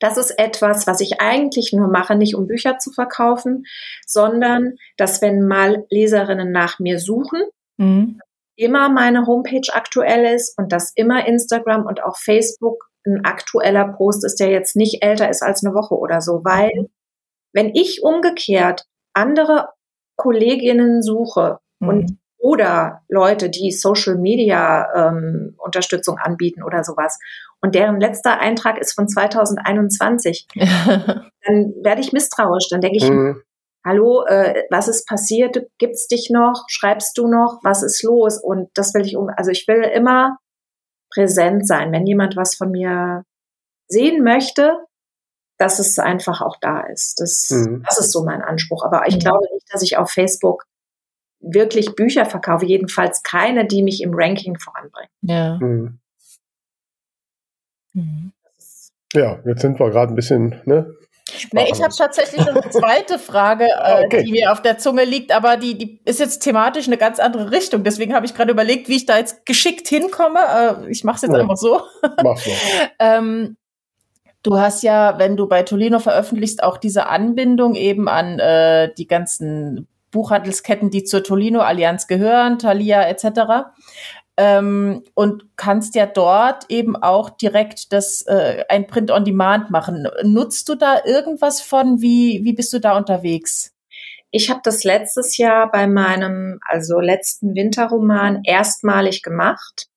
Speaker 4: das ist etwas, was ich eigentlich nur mache, nicht um Bücher zu verkaufen, sondern dass wenn mal Leserinnen nach mir suchen, mhm. immer meine Homepage aktuell ist und dass immer Instagram und auch Facebook ein aktueller Post ist, der jetzt nicht älter ist als eine Woche oder so, weil mhm. wenn ich umgekehrt andere Kolleginnen suche mhm. und oder Leute, die Social Media ähm, Unterstützung anbieten oder sowas und deren letzter Eintrag ist von 2021, dann werde ich misstrauisch. Dann denke ich, mhm. hallo, äh, was ist passiert? Gibt's dich noch? Schreibst du noch? Was ist los? Und das will ich um, also ich will immer präsent sein, wenn jemand was von mir sehen möchte, dass es einfach auch da ist. Das, mhm. das ist so mein Anspruch. Aber ich mhm. glaube nicht, dass ich auf Facebook wirklich Bücher verkaufe, jedenfalls keine, die mich im Ranking voranbringen.
Speaker 1: Ja. Mhm.
Speaker 2: Mhm. Ja, jetzt sind wir gerade ein bisschen, ne?
Speaker 1: Nee, ich habe tatsächlich eine zweite Frage, äh, okay. die mir auf der Zunge liegt, aber die, die ist jetzt thematisch eine ganz andere Richtung. Deswegen habe ich gerade überlegt, wie ich da jetzt geschickt hinkomme. Äh, ich mache es jetzt ja. einfach so. Mach's so. ähm, du hast ja, wenn du bei Tolino veröffentlichst, auch diese Anbindung eben an äh, die ganzen Buchhandelsketten, die zur Tolino-Allianz gehören, Thalia etc. Ähm, und kannst ja dort eben auch direkt das äh, ein Print on Demand machen. Nutzt du da irgendwas von? Wie, wie bist du da unterwegs?
Speaker 4: Ich habe das letztes Jahr bei meinem, also letzten Winterroman erstmalig gemacht.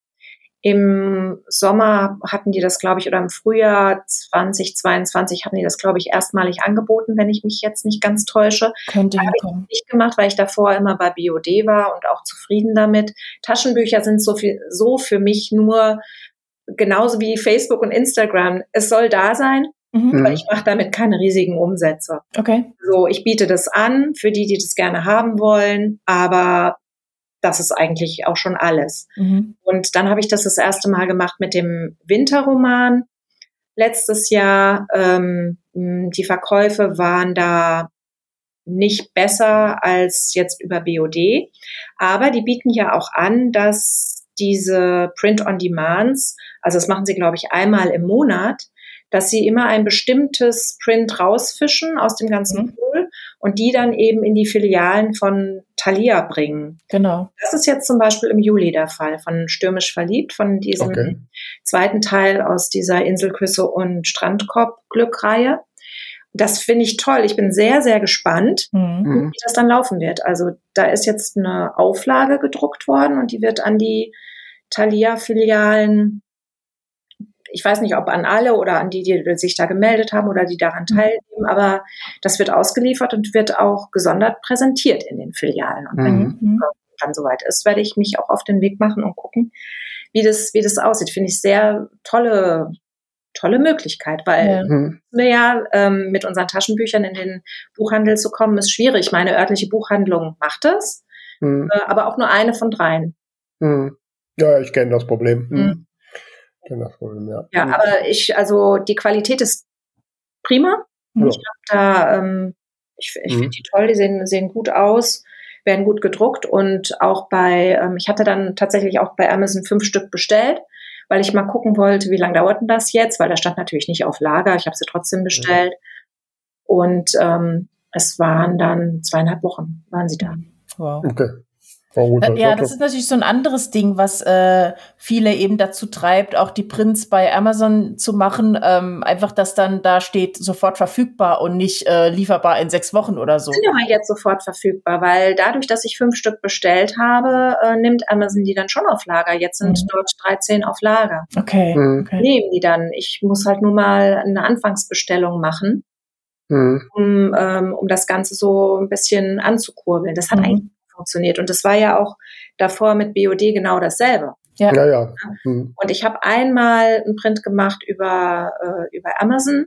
Speaker 4: Im Sommer hatten die das, glaube ich, oder im Frühjahr 2022 hatten die das, glaube ich, erstmalig angeboten, wenn ich mich jetzt nicht ganz täusche.
Speaker 1: Könnte
Speaker 4: Habe ich nicht gemacht, weil ich davor immer bei BOD war und auch zufrieden damit. Taschenbücher sind so viel, so für mich nur genauso wie Facebook und Instagram. Es soll da sein, Mhm. Aber ich mache damit keine riesigen Umsätze.
Speaker 1: Okay.
Speaker 4: So, ich biete das an für die, die das gerne haben wollen, aber das ist eigentlich auch schon alles. Mhm. Und dann habe ich das das erste Mal gemacht mit dem Winterroman letztes Jahr. Ähm, die Verkäufe waren da nicht besser als jetzt über BOD, aber die bieten ja auch an, dass diese Print-on-Demands, also das machen sie, glaube ich, einmal im Monat, dass sie immer ein bestimmtes Print rausfischen aus dem ganzen mhm. Und die dann eben in die Filialen von Thalia bringen.
Speaker 1: Genau.
Speaker 4: Das ist jetzt zum Beispiel im Juli der Fall von Stürmisch verliebt, von diesem okay. zweiten Teil aus dieser Inselküsse und Strandkorb-Glückreihe. Das finde ich toll. Ich bin sehr, sehr gespannt, mhm. wie das dann laufen wird. Also da ist jetzt eine Auflage gedruckt worden und die wird an die Thalia-Filialen ich weiß nicht, ob an alle oder an die, die sich da gemeldet haben oder die daran mhm. teilnehmen, aber das wird ausgeliefert und wird auch gesondert präsentiert in den Filialen. Und wenn mhm. dann soweit ist, werde ich mich auch auf den Weg machen und gucken, wie das, wie das aussieht. Finde ich sehr tolle, tolle Möglichkeit, weil. Mhm. ja ähm, mit unseren Taschenbüchern in den Buchhandel zu kommen, ist schwierig. Meine örtliche Buchhandlung macht das, mhm. äh, aber auch nur eine von dreien.
Speaker 2: Mhm. Ja, ich kenne das Problem. Mhm. Problem, ja.
Speaker 4: Ja, aber ich, also die Qualität ist prima. Ja. Ich habe da, ähm, ich, ich mhm. finde die toll, die sehen, sehen gut aus, werden gut gedruckt und auch bei, ähm, ich hatte dann tatsächlich auch bei Amazon fünf Stück bestellt, weil ich mal gucken wollte, wie lange dauert denn das jetzt, weil da stand natürlich nicht auf Lager, ich habe sie trotzdem mhm. bestellt. Mhm. Und ähm, es waren dann zweieinhalb Wochen, waren sie da.
Speaker 1: Wow. Okay. Äh, ja, das ist natürlich so ein anderes Ding, was äh, viele eben dazu treibt, auch die Prints bei Amazon zu machen. Ähm, einfach, dass dann da steht, sofort verfügbar und nicht äh, lieferbar in sechs Wochen oder so.
Speaker 4: Sind aber jetzt sofort verfügbar, weil dadurch, dass ich fünf Stück bestellt habe, äh, nimmt Amazon die dann schon auf Lager. Jetzt sind mhm. dort 13 auf Lager.
Speaker 1: Okay. Mhm. okay.
Speaker 4: Nehmen die dann. Ich muss halt nur mal eine Anfangsbestellung machen. Mhm. Um, ähm, um das Ganze so ein bisschen anzukurbeln. Das hat mhm. eigentlich funktioniert. Und das war ja auch davor mit BOD genau dasselbe.
Speaker 2: Ja, ja. ja.
Speaker 4: Mhm. Und ich habe einmal einen Print gemacht über, äh, über Amazon.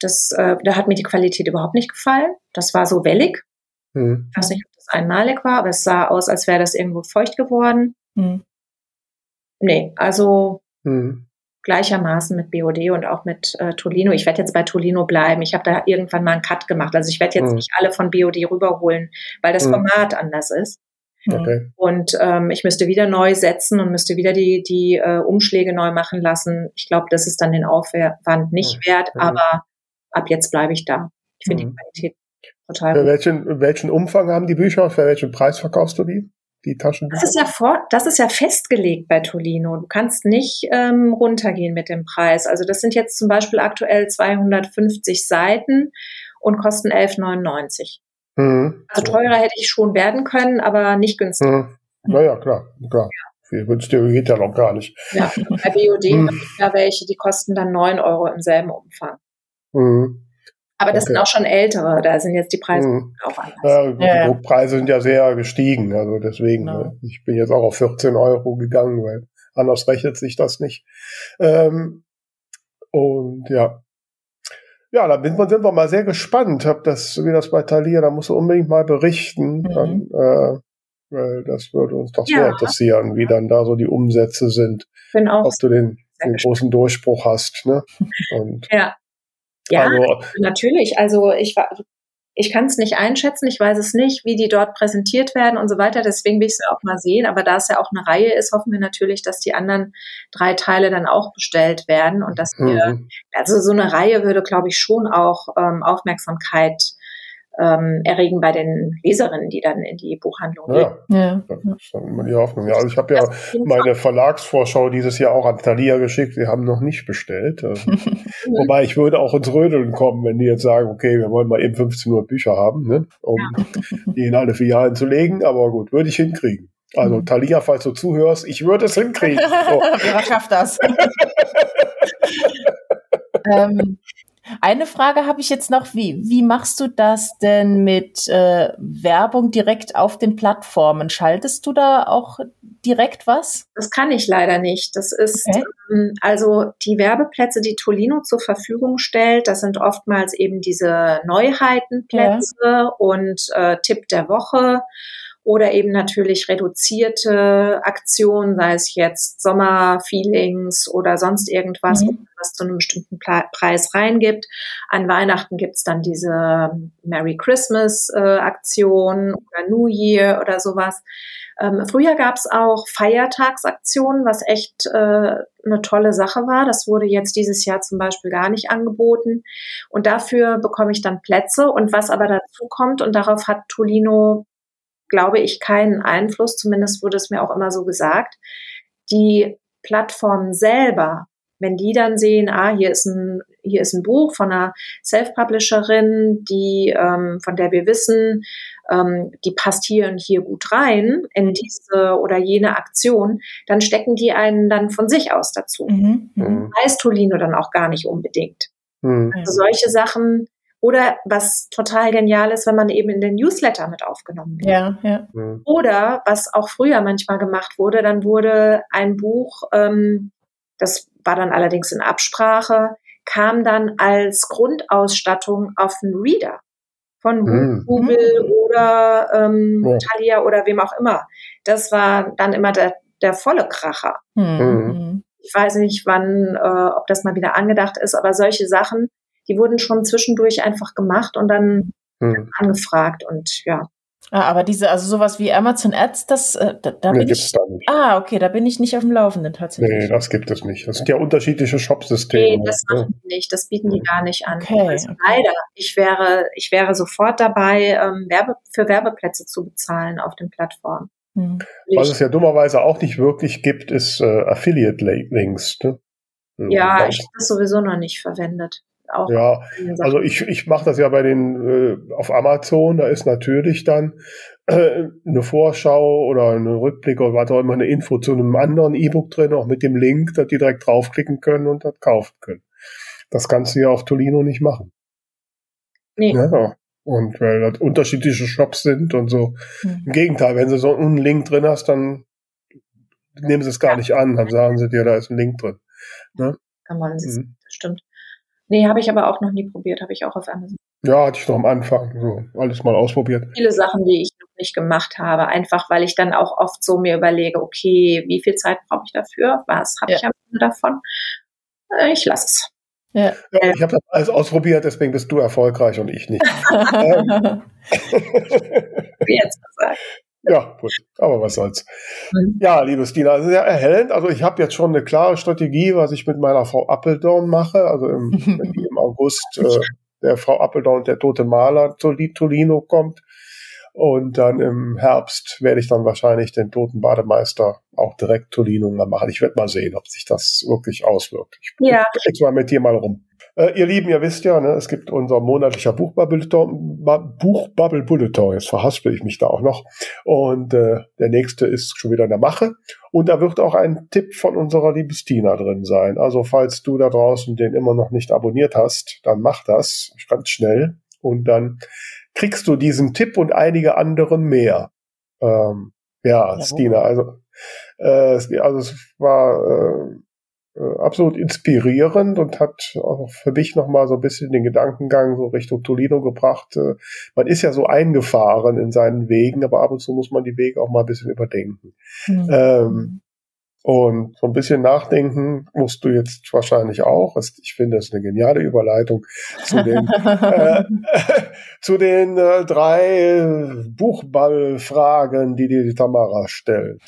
Speaker 4: Das, äh, da hat mir die Qualität überhaupt nicht gefallen. Das war so wellig. Mhm. Ich weiß nicht, ob das einmalig war, aber es sah aus, als wäre das irgendwo feucht geworden. Mhm. Nee, also mhm. Gleichermaßen mit BOD und auch mit äh, Tolino. Ich werde jetzt bei Tolino bleiben. Ich habe da irgendwann mal einen Cut gemacht. Also ich werde jetzt mhm. nicht alle von BOD rüberholen, weil das mhm. Format anders ist. Okay. Und ähm, ich müsste wieder neu setzen und müsste wieder die, die äh, Umschläge neu machen lassen. Ich glaube, das ist dann den Aufwand nicht mhm. wert, aber ab jetzt bleibe ich da. Ich finde die Qualität total
Speaker 2: Für welchen, welchen Umfang haben die Bücher? Für welchen Preis verkaufst du die? Die Taschen.
Speaker 4: Das ist ja vor, das ist ja festgelegt bei Tolino. Du kannst nicht ähm, runtergehen mit dem Preis. Also das sind jetzt zum Beispiel aktuell 250 Seiten und kosten 11,99. Mhm. Also teurer hätte ich schon werden können, aber nicht günstiger.
Speaker 2: Mhm. Naja, klar, klar. Ja. Viel günstiger geht ja noch gar nicht.
Speaker 4: Ja, bei BOD mhm. ja welche, die kosten dann 9 Euro im selben Umfang. Mhm. Aber das okay. sind auch schon ältere, da sind jetzt die Preise mhm. auch anders. Ja,
Speaker 2: die ja. Preise sind ja sehr gestiegen, also deswegen, genau. Ne? ich bin jetzt auch auf 14 Euro gegangen, weil anders rechnet sich das nicht. Ähm, und ja. Ja, da sind wir, sind wir mal sehr gespannt, hab das, wie das bei Thalia, da musst du unbedingt mal berichten. Mhm. Dann, äh, weil das würde uns doch sehr interessieren, wie dann da so die Umsätze sind. Bin auch ob du den, den großen Durchbruch hast. Ne?
Speaker 4: Und ja. Ja, also, natürlich. Also ich ich kann es nicht einschätzen, ich weiß es nicht, wie die dort präsentiert werden und so weiter. Deswegen will ich es auch mal sehen. Aber da es ja auch eine Reihe ist, hoffen wir natürlich, dass die anderen drei Teile dann auch bestellt werden und dass wir, mhm. also so eine Reihe würde, glaube ich, schon auch ähm, Aufmerksamkeit ähm, erregen bei den Leserinnen, die dann in die Buchhandlung
Speaker 2: ja, gehen. Ja. Das ist dann immer die Hoffnung. Ja, also ich habe ja meine Verlagsvorschau dieses Jahr auch an Thalia geschickt. Sie haben noch nicht bestellt. Also, wobei ich würde auch ins Rödeln kommen, wenn die jetzt sagen, okay, wir wollen mal eben 15 Uhr Bücher haben, ne, um ja. die in alle Filialen zu legen. Aber gut, würde ich hinkriegen. Also mhm. Thalia, falls du zuhörst, ich würde es hinkriegen. So.
Speaker 1: Wer schafft das? ähm, eine Frage habe ich jetzt noch. Wie, wie machst du das denn mit äh, Werbung direkt auf den Plattformen? Schaltest du da auch direkt was?
Speaker 4: Das kann ich leider nicht. Das ist okay. ähm, also die Werbeplätze, die Tolino zur Verfügung stellt, das sind oftmals eben diese Neuheitenplätze ja. und äh, Tipp der Woche oder eben natürlich reduzierte Aktionen, sei es jetzt Sommerfeelings oder sonst irgendwas, mhm. Was zu einem bestimmten Preis reingibt. An Weihnachten gibt's dann diese Merry Christmas äh, Aktion oder New Year oder sowas. Ähm, früher gab's auch Feiertagsaktionen, was echt äh, eine tolle Sache war. Das wurde jetzt dieses Jahr zum Beispiel gar nicht angeboten. Und dafür bekomme ich dann Plätze. Und was aber dazu kommt, und darauf hat Tolino glaube ich, keinen Einfluss, zumindest wurde es mir auch immer so gesagt. Die Plattformen selber, wenn die dann sehen, ah, hier ist ein, hier ist ein Buch von einer Self-Publisherin, die, ähm, von der wir wissen, ähm, die passt hier und hier gut rein in diese oder jene Aktion, dann stecken die einen dann von sich aus dazu. Mhm. Mhm. Weiß Tolino dann auch gar nicht unbedingt. Mhm. Also solche Sachen oder was total genial ist, wenn man eben in den Newsletter mit aufgenommen wird. Ja, ja. Mhm. Oder was auch früher manchmal gemacht wurde, dann wurde ein Buch, ähm, das war dann allerdings in Absprache, kam dann als Grundausstattung auf einen Reader von mhm. Google mhm. oder ähm, ja. Thalia oder wem auch immer. Das war dann immer der, der volle Kracher. Mhm. Ich weiß nicht, wann, äh, ob das mal wieder angedacht ist, aber solche Sachen, die wurden schon zwischendurch einfach gemacht und dann hm. angefragt und ja.
Speaker 1: Ah, aber diese, also sowas wie Amazon Ads, das, äh, da, da nee, bin ich. Da nicht. Ah, okay, da bin ich nicht auf dem Laufenden tatsächlich.
Speaker 2: Nee, das gibt es nicht. Das sind ja unterschiedliche Shopsysteme.
Speaker 4: Nee, das machen die nicht. Das bieten die gar nicht an. Okay, also okay. Leider. Ich wäre, ich wäre sofort dabei, ähm, Werbe, für Werbeplätze zu bezahlen auf den Plattformen.
Speaker 2: Hm. Was es ja dummerweise auch nicht wirklich gibt, ist äh, Affiliate-Links. Ne?
Speaker 4: Ja, ich habe das sowieso noch nicht verwendet
Speaker 2: auch. Ja, also ich, ich mache das ja bei den äh, auf Amazon, da ist natürlich dann äh, eine Vorschau oder ein Rückblick oder was auch immer, eine Info zu einem anderen E-Book drin, auch mit dem Link, dass die direkt draufklicken können und das kaufen können. Das kannst du ja auf Tolino nicht machen. Nee. Ja, und weil das unterschiedliche Shops sind und so. Mhm. Im Gegenteil, wenn du so einen Link drin hast, dann nehmen sie es gar nicht an, dann sagen sie dir, da ist ein Link drin.
Speaker 4: Ne? Kann man, mhm. das stimmt. Nee, habe ich aber auch noch nie probiert, habe ich auch auf Amazon.
Speaker 2: Ja, hatte ich noch am Anfang so alles mal ausprobiert.
Speaker 4: Viele Sachen, die ich noch nicht gemacht habe, einfach weil ich dann auch oft so mir überlege, okay, wie viel Zeit brauche ich dafür? Was habe ja. ich am Ende davon? Äh, ich lasse es.
Speaker 2: Ja. ja ich habe das alles ausprobiert, deswegen bist du erfolgreich und ich nicht. ähm.
Speaker 4: Jetzt gesagt.
Speaker 2: Ja, gut, aber was soll's. Mhm. Ja, liebe Stina, also sehr erhellend. Also ich habe jetzt schon eine klare Strategie, was ich mit meiner Frau Appeldorn mache. Also im, im August äh, der Frau Appeldorn der tote Maler zu Tolino kommt. Und dann im Herbst werde ich dann wahrscheinlich den toten Bademeister auch direkt Tolino mal machen. Ich werde mal sehen, ob sich das wirklich auswirkt. Ich
Speaker 4: ja.
Speaker 2: jetzt mal mit dir mal rum. Äh, ihr Lieben, ihr wisst ja, ne, es gibt unser monatlicher Buchbubble-Bulletin. Buchbubble. Jetzt verhaspel ich mich da auch noch. Und äh, der nächste ist schon wieder in der Mache. Und da wird auch ein Tipp von unserer lieben Stina drin sein. Also falls du da draußen den immer noch nicht abonniert hast, dann mach das ganz schnell. Und dann kriegst du diesen Tipp und einige andere mehr. Ähm, ja, ja, Stina, also, äh, also es war äh, absolut inspirierend und hat auch für mich nochmal so ein bisschen den Gedankengang so Richtung Toledo gebracht. Äh, man ist ja so eingefahren in seinen Wegen, aber ab und zu muss man die Wege auch mal ein bisschen überdenken. Mhm. Ähm, und so ein bisschen nachdenken musst du jetzt wahrscheinlich auch. Ich finde, das ist eine geniale Überleitung zu den, äh, zu den äh, drei Buchballfragen, die dir die Tamara stellt.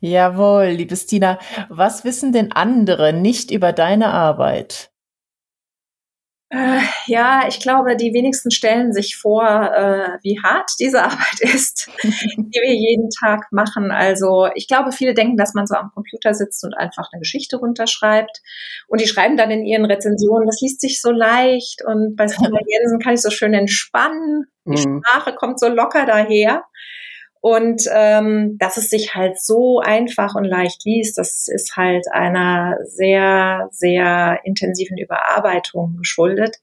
Speaker 1: Jawohl, liebe Stina. Was wissen denn andere nicht über deine Arbeit?
Speaker 4: Äh, ja, ich glaube, die wenigsten stellen sich vor, äh, wie hart diese Arbeit ist, die wir jeden Tag machen. Also ich glaube, viele denken, dass man so am Computer sitzt und einfach eine Geschichte runterschreibt. Und die schreiben dann in ihren Rezensionen, das liest sich so leicht und bei Stina Jensen kann ich so schön entspannen. Die mhm. Sprache kommt so locker daher. Und ähm, dass es sich halt so einfach und leicht liest, das ist halt einer sehr, sehr intensiven Überarbeitung geschuldet,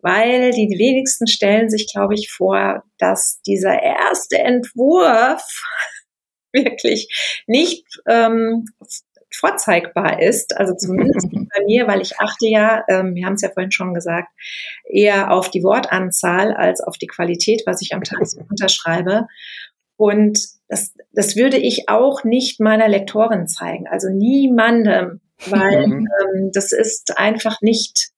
Speaker 4: weil die wenigsten stellen sich, glaube ich, vor, dass dieser erste Entwurf wirklich nicht ähm, vorzeigbar ist, also zumindest bei mir, weil ich achte ja, ähm, wir haben es ja vorhin schon gesagt, eher auf die Wortanzahl als auf die Qualität, was ich am Tag unterschreibe. Und das, das würde ich auch nicht meiner Lektorin zeigen, also niemandem, weil mhm. ähm, das ist einfach nicht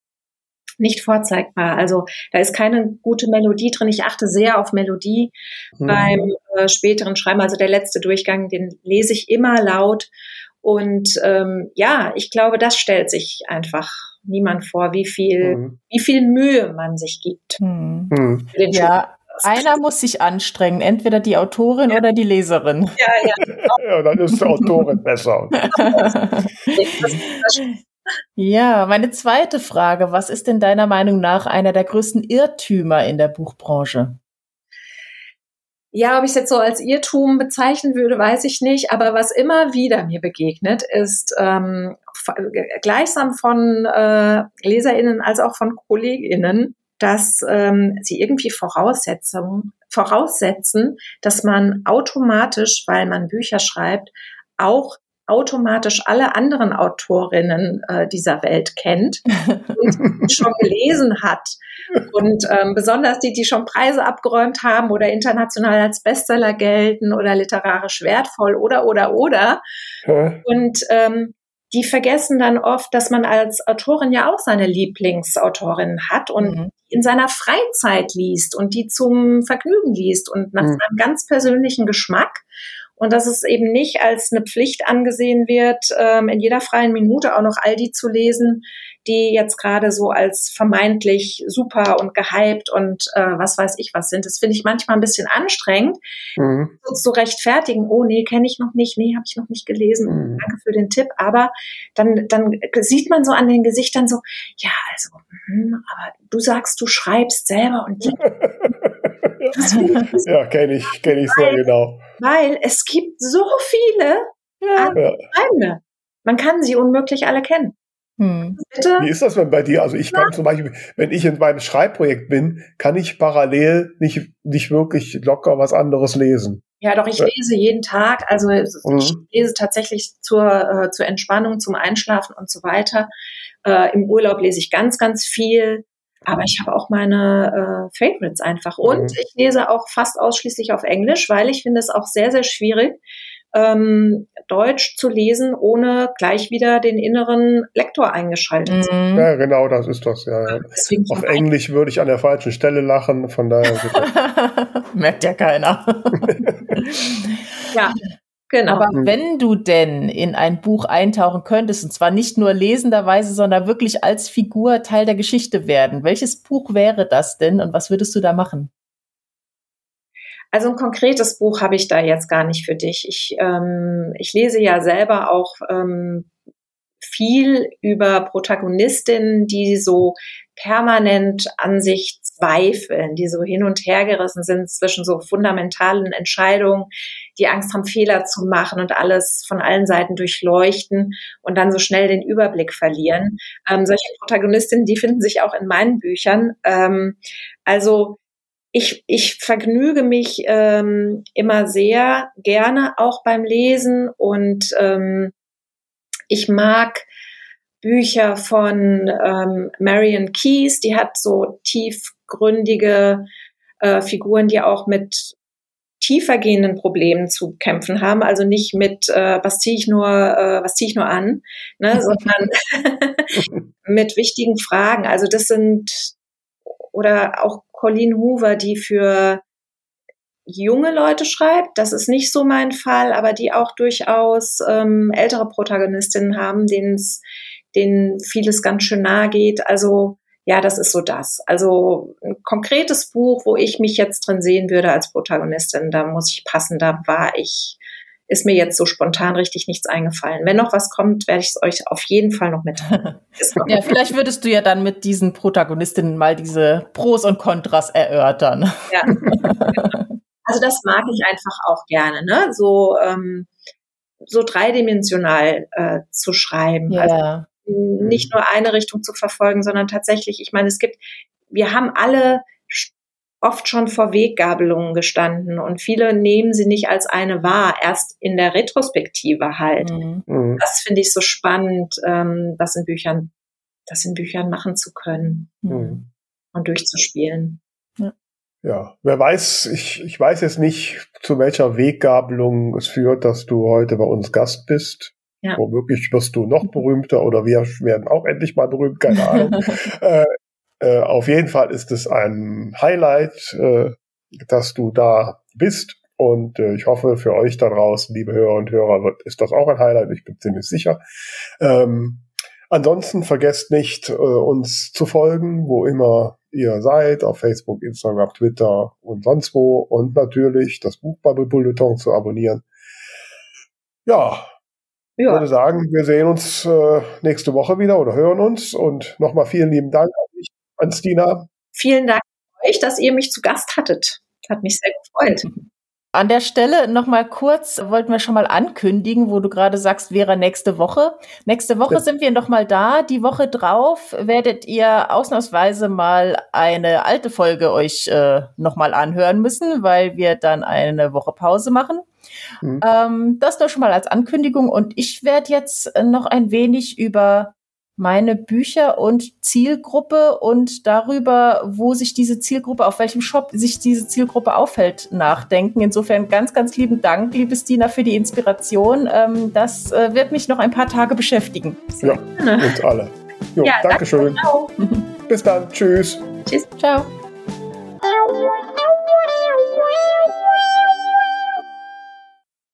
Speaker 4: nicht vorzeigbar. Also da ist keine gute Melodie drin. Ich achte sehr auf Melodie mhm. beim äh, späteren Schreiben. Also der letzte Durchgang, den lese ich immer laut. Und ähm, ja, ich glaube, das stellt sich einfach niemand vor, wie viel, mhm. wie viel Mühe man sich gibt.
Speaker 1: Mhm. Ja, einer muss sich anstrengen, entweder die Autorin ja. oder die Leserin.
Speaker 2: Ja, ja. ja, dann ist die Autorin besser.
Speaker 1: ja, meine zweite Frage, was ist denn deiner Meinung nach einer der größten Irrtümer in der Buchbranche?
Speaker 4: Ja, ob ich es jetzt so als Irrtum bezeichnen würde, weiß ich nicht. Aber was immer wieder mir begegnet, ist ähm, gleichsam von äh, LeserInnen als auch von KollegInnen, dass ähm, sie irgendwie Voraussetzungen voraussetzen, dass man automatisch, weil man Bücher schreibt, auch automatisch alle anderen Autorinnen äh, dieser Welt kennt und schon gelesen hat. Und ähm, besonders die, die schon Preise abgeräumt haben oder international als Bestseller gelten oder literarisch wertvoll oder oder oder. Und ähm, die vergessen dann oft, dass man als Autorin ja auch seine Lieblingsautorin hat und mhm. in seiner Freizeit liest und die zum Vergnügen liest und nach mhm. seinem ganz persönlichen Geschmack. Und dass es eben nicht als eine Pflicht angesehen wird, ähm, in jeder freien Minute auch noch all die zu lesen, die jetzt gerade so als vermeintlich super und gehypt und äh, was weiß ich was sind. Das finde ich manchmal ein bisschen anstrengend, mhm. so zu rechtfertigen, oh nee, kenne ich noch nicht, nee, habe ich noch nicht gelesen, mhm. danke für den Tipp. Aber dann, dann sieht man so an den Gesichtern so, ja, also, mh, aber du sagst, du schreibst selber und
Speaker 2: ja, kenne ich, kenne ich sehr genau.
Speaker 4: Weil es gibt so viele ja. Freunde. Man kann sie unmöglich alle kennen.
Speaker 2: Hm. Wie ist das denn bei dir? Also ich kann ja. zum Beispiel, wenn ich in meinem Schreibprojekt bin, kann ich parallel nicht, nicht wirklich locker was anderes lesen.
Speaker 4: Ja, doch, ich lese jeden Tag. Also mhm. ich lese tatsächlich zur, äh, zur Entspannung, zum Einschlafen und so weiter. Äh, Im Urlaub lese ich ganz, ganz viel. Aber ich habe auch meine äh, Favorites einfach. Und mhm. ich lese auch fast ausschließlich auf Englisch, weil ich finde es auch sehr, sehr schwierig, ähm, Deutsch zu lesen, ohne gleich wieder den inneren Lektor eingeschaltet mhm. zu
Speaker 2: haben. Ja, genau, das ist das, ja. ja. Auf Englisch würde ich an der falschen Stelle lachen, von daher.
Speaker 1: Merkt ja keiner.
Speaker 4: ja. Genau.
Speaker 1: Aber mhm. wenn du denn in ein Buch eintauchen könntest, und zwar nicht nur lesenderweise, sondern wirklich als Figur Teil der Geschichte werden, welches Buch wäre das denn und was würdest du da machen?
Speaker 4: Also ein konkretes Buch habe ich da jetzt gar nicht für dich. Ich, ähm, ich lese ja selber auch ähm, viel über Protagonistinnen, die so permanent an sich zweifeln, die so hin und her gerissen sind zwischen so fundamentalen Entscheidungen, die Angst haben, Fehler zu machen und alles von allen Seiten durchleuchten und dann so schnell den Überblick verlieren. Ähm, solche Protagonistinnen, die finden sich auch in meinen Büchern. Ähm, also ich, ich vergnüge mich ähm, immer sehr gerne auch beim Lesen und ähm, ich mag Bücher von ähm, Marion Keyes, die hat so tiefgründige äh, Figuren, die auch mit tiefergehenden Problemen zu kämpfen haben, also nicht mit äh, was ziehe ich nur äh, was ziehe ich nur an, ne, sondern mit wichtigen Fragen. Also das sind oder auch Colleen Hoover, die für junge Leute schreibt. Das ist nicht so mein Fall, aber die auch durchaus ähm, ältere Protagonistinnen haben, denen es denen vieles ganz schön nahe geht. Also ja, das ist so das. Also ein konkretes Buch, wo ich mich jetzt drin sehen würde als Protagonistin, da muss ich passen, da war ich ist mir jetzt so spontan richtig nichts eingefallen. Wenn noch was kommt, werde ich es euch auf jeden Fall noch mitteilen.
Speaker 1: ja, vielleicht würdest du ja dann mit diesen Protagonistinnen mal diese Pros und Kontras erörtern. Ja.
Speaker 4: Also das mag ich einfach auch gerne, ne? So, ähm, so dreidimensional äh, zu schreiben. Ja. Also nicht nur eine Richtung zu verfolgen, sondern tatsächlich, ich meine, es gibt, wir haben alle oft schon vor Weggabelungen gestanden und viele nehmen sie nicht als eine wahr, erst in der Retrospektive halt. Mhm. mhm. Das finde ich so spannend, ähm, das in Büchern, das in Büchern machen zu können mhm. und durchzuspielen.
Speaker 2: Ja. ja, wer weiß, ich, ich weiß jetzt nicht, zu welcher Weggabelung es führt, dass du heute bei uns Gast bist. Ja. Womöglich wirst du noch berühmter oder wir werden auch endlich mal berühmt, keine Ahnung. äh, äh, auf jeden Fall ist es ein Highlight, äh, dass du da bist. Und äh, ich hoffe, für euch da draußen, liebe Hörer und Hörer, wird, ist das auch ein Highlight. Ich bin ziemlich sicher. Ähm, ansonsten vergesst nicht, äh, uns zu folgen, wo immer ihr seid, auf Facebook, Instagram, Twitter und sonst wo. Und natürlich das Buchbubble Bulletin zu abonnieren. Ja, ja. Ich würde sagen, wir sehen uns äh, nächste Woche wieder oder hören uns. Und nochmal vielen lieben Dank an dich an Stina.
Speaker 4: Vielen Dank euch, dass ihr mich zu Gast hattet. Hat mich sehr gefreut.
Speaker 1: An der Stelle noch mal kurz, wollten wir schon mal ankündigen, wo du gerade sagst, wäre nächste Woche. Nächste Woche ja. sind wir noch mal da. Die Woche drauf werdet ihr ausnahmsweise mal eine alte Folge euch äh, noch mal anhören müssen, weil wir dann eine Woche Pause machen. Mhm. Ähm, das nur schon mal als Ankündigung. Und ich werde jetzt noch ein wenig über meine Bücher und Zielgruppe und darüber, wo sich diese Zielgruppe, auf welchem Shop sich diese Zielgruppe aufhält, nachdenken. Insofern ganz, ganz lieben Dank, liebes Dina, für die Inspiration. Ähm, das äh, wird mich noch ein paar Tage beschäftigen.
Speaker 2: Ja, uns alle. Jo, ja, Dankeschön. Danke, Bis dann. Tschüss.
Speaker 1: Tschüss. Ciao.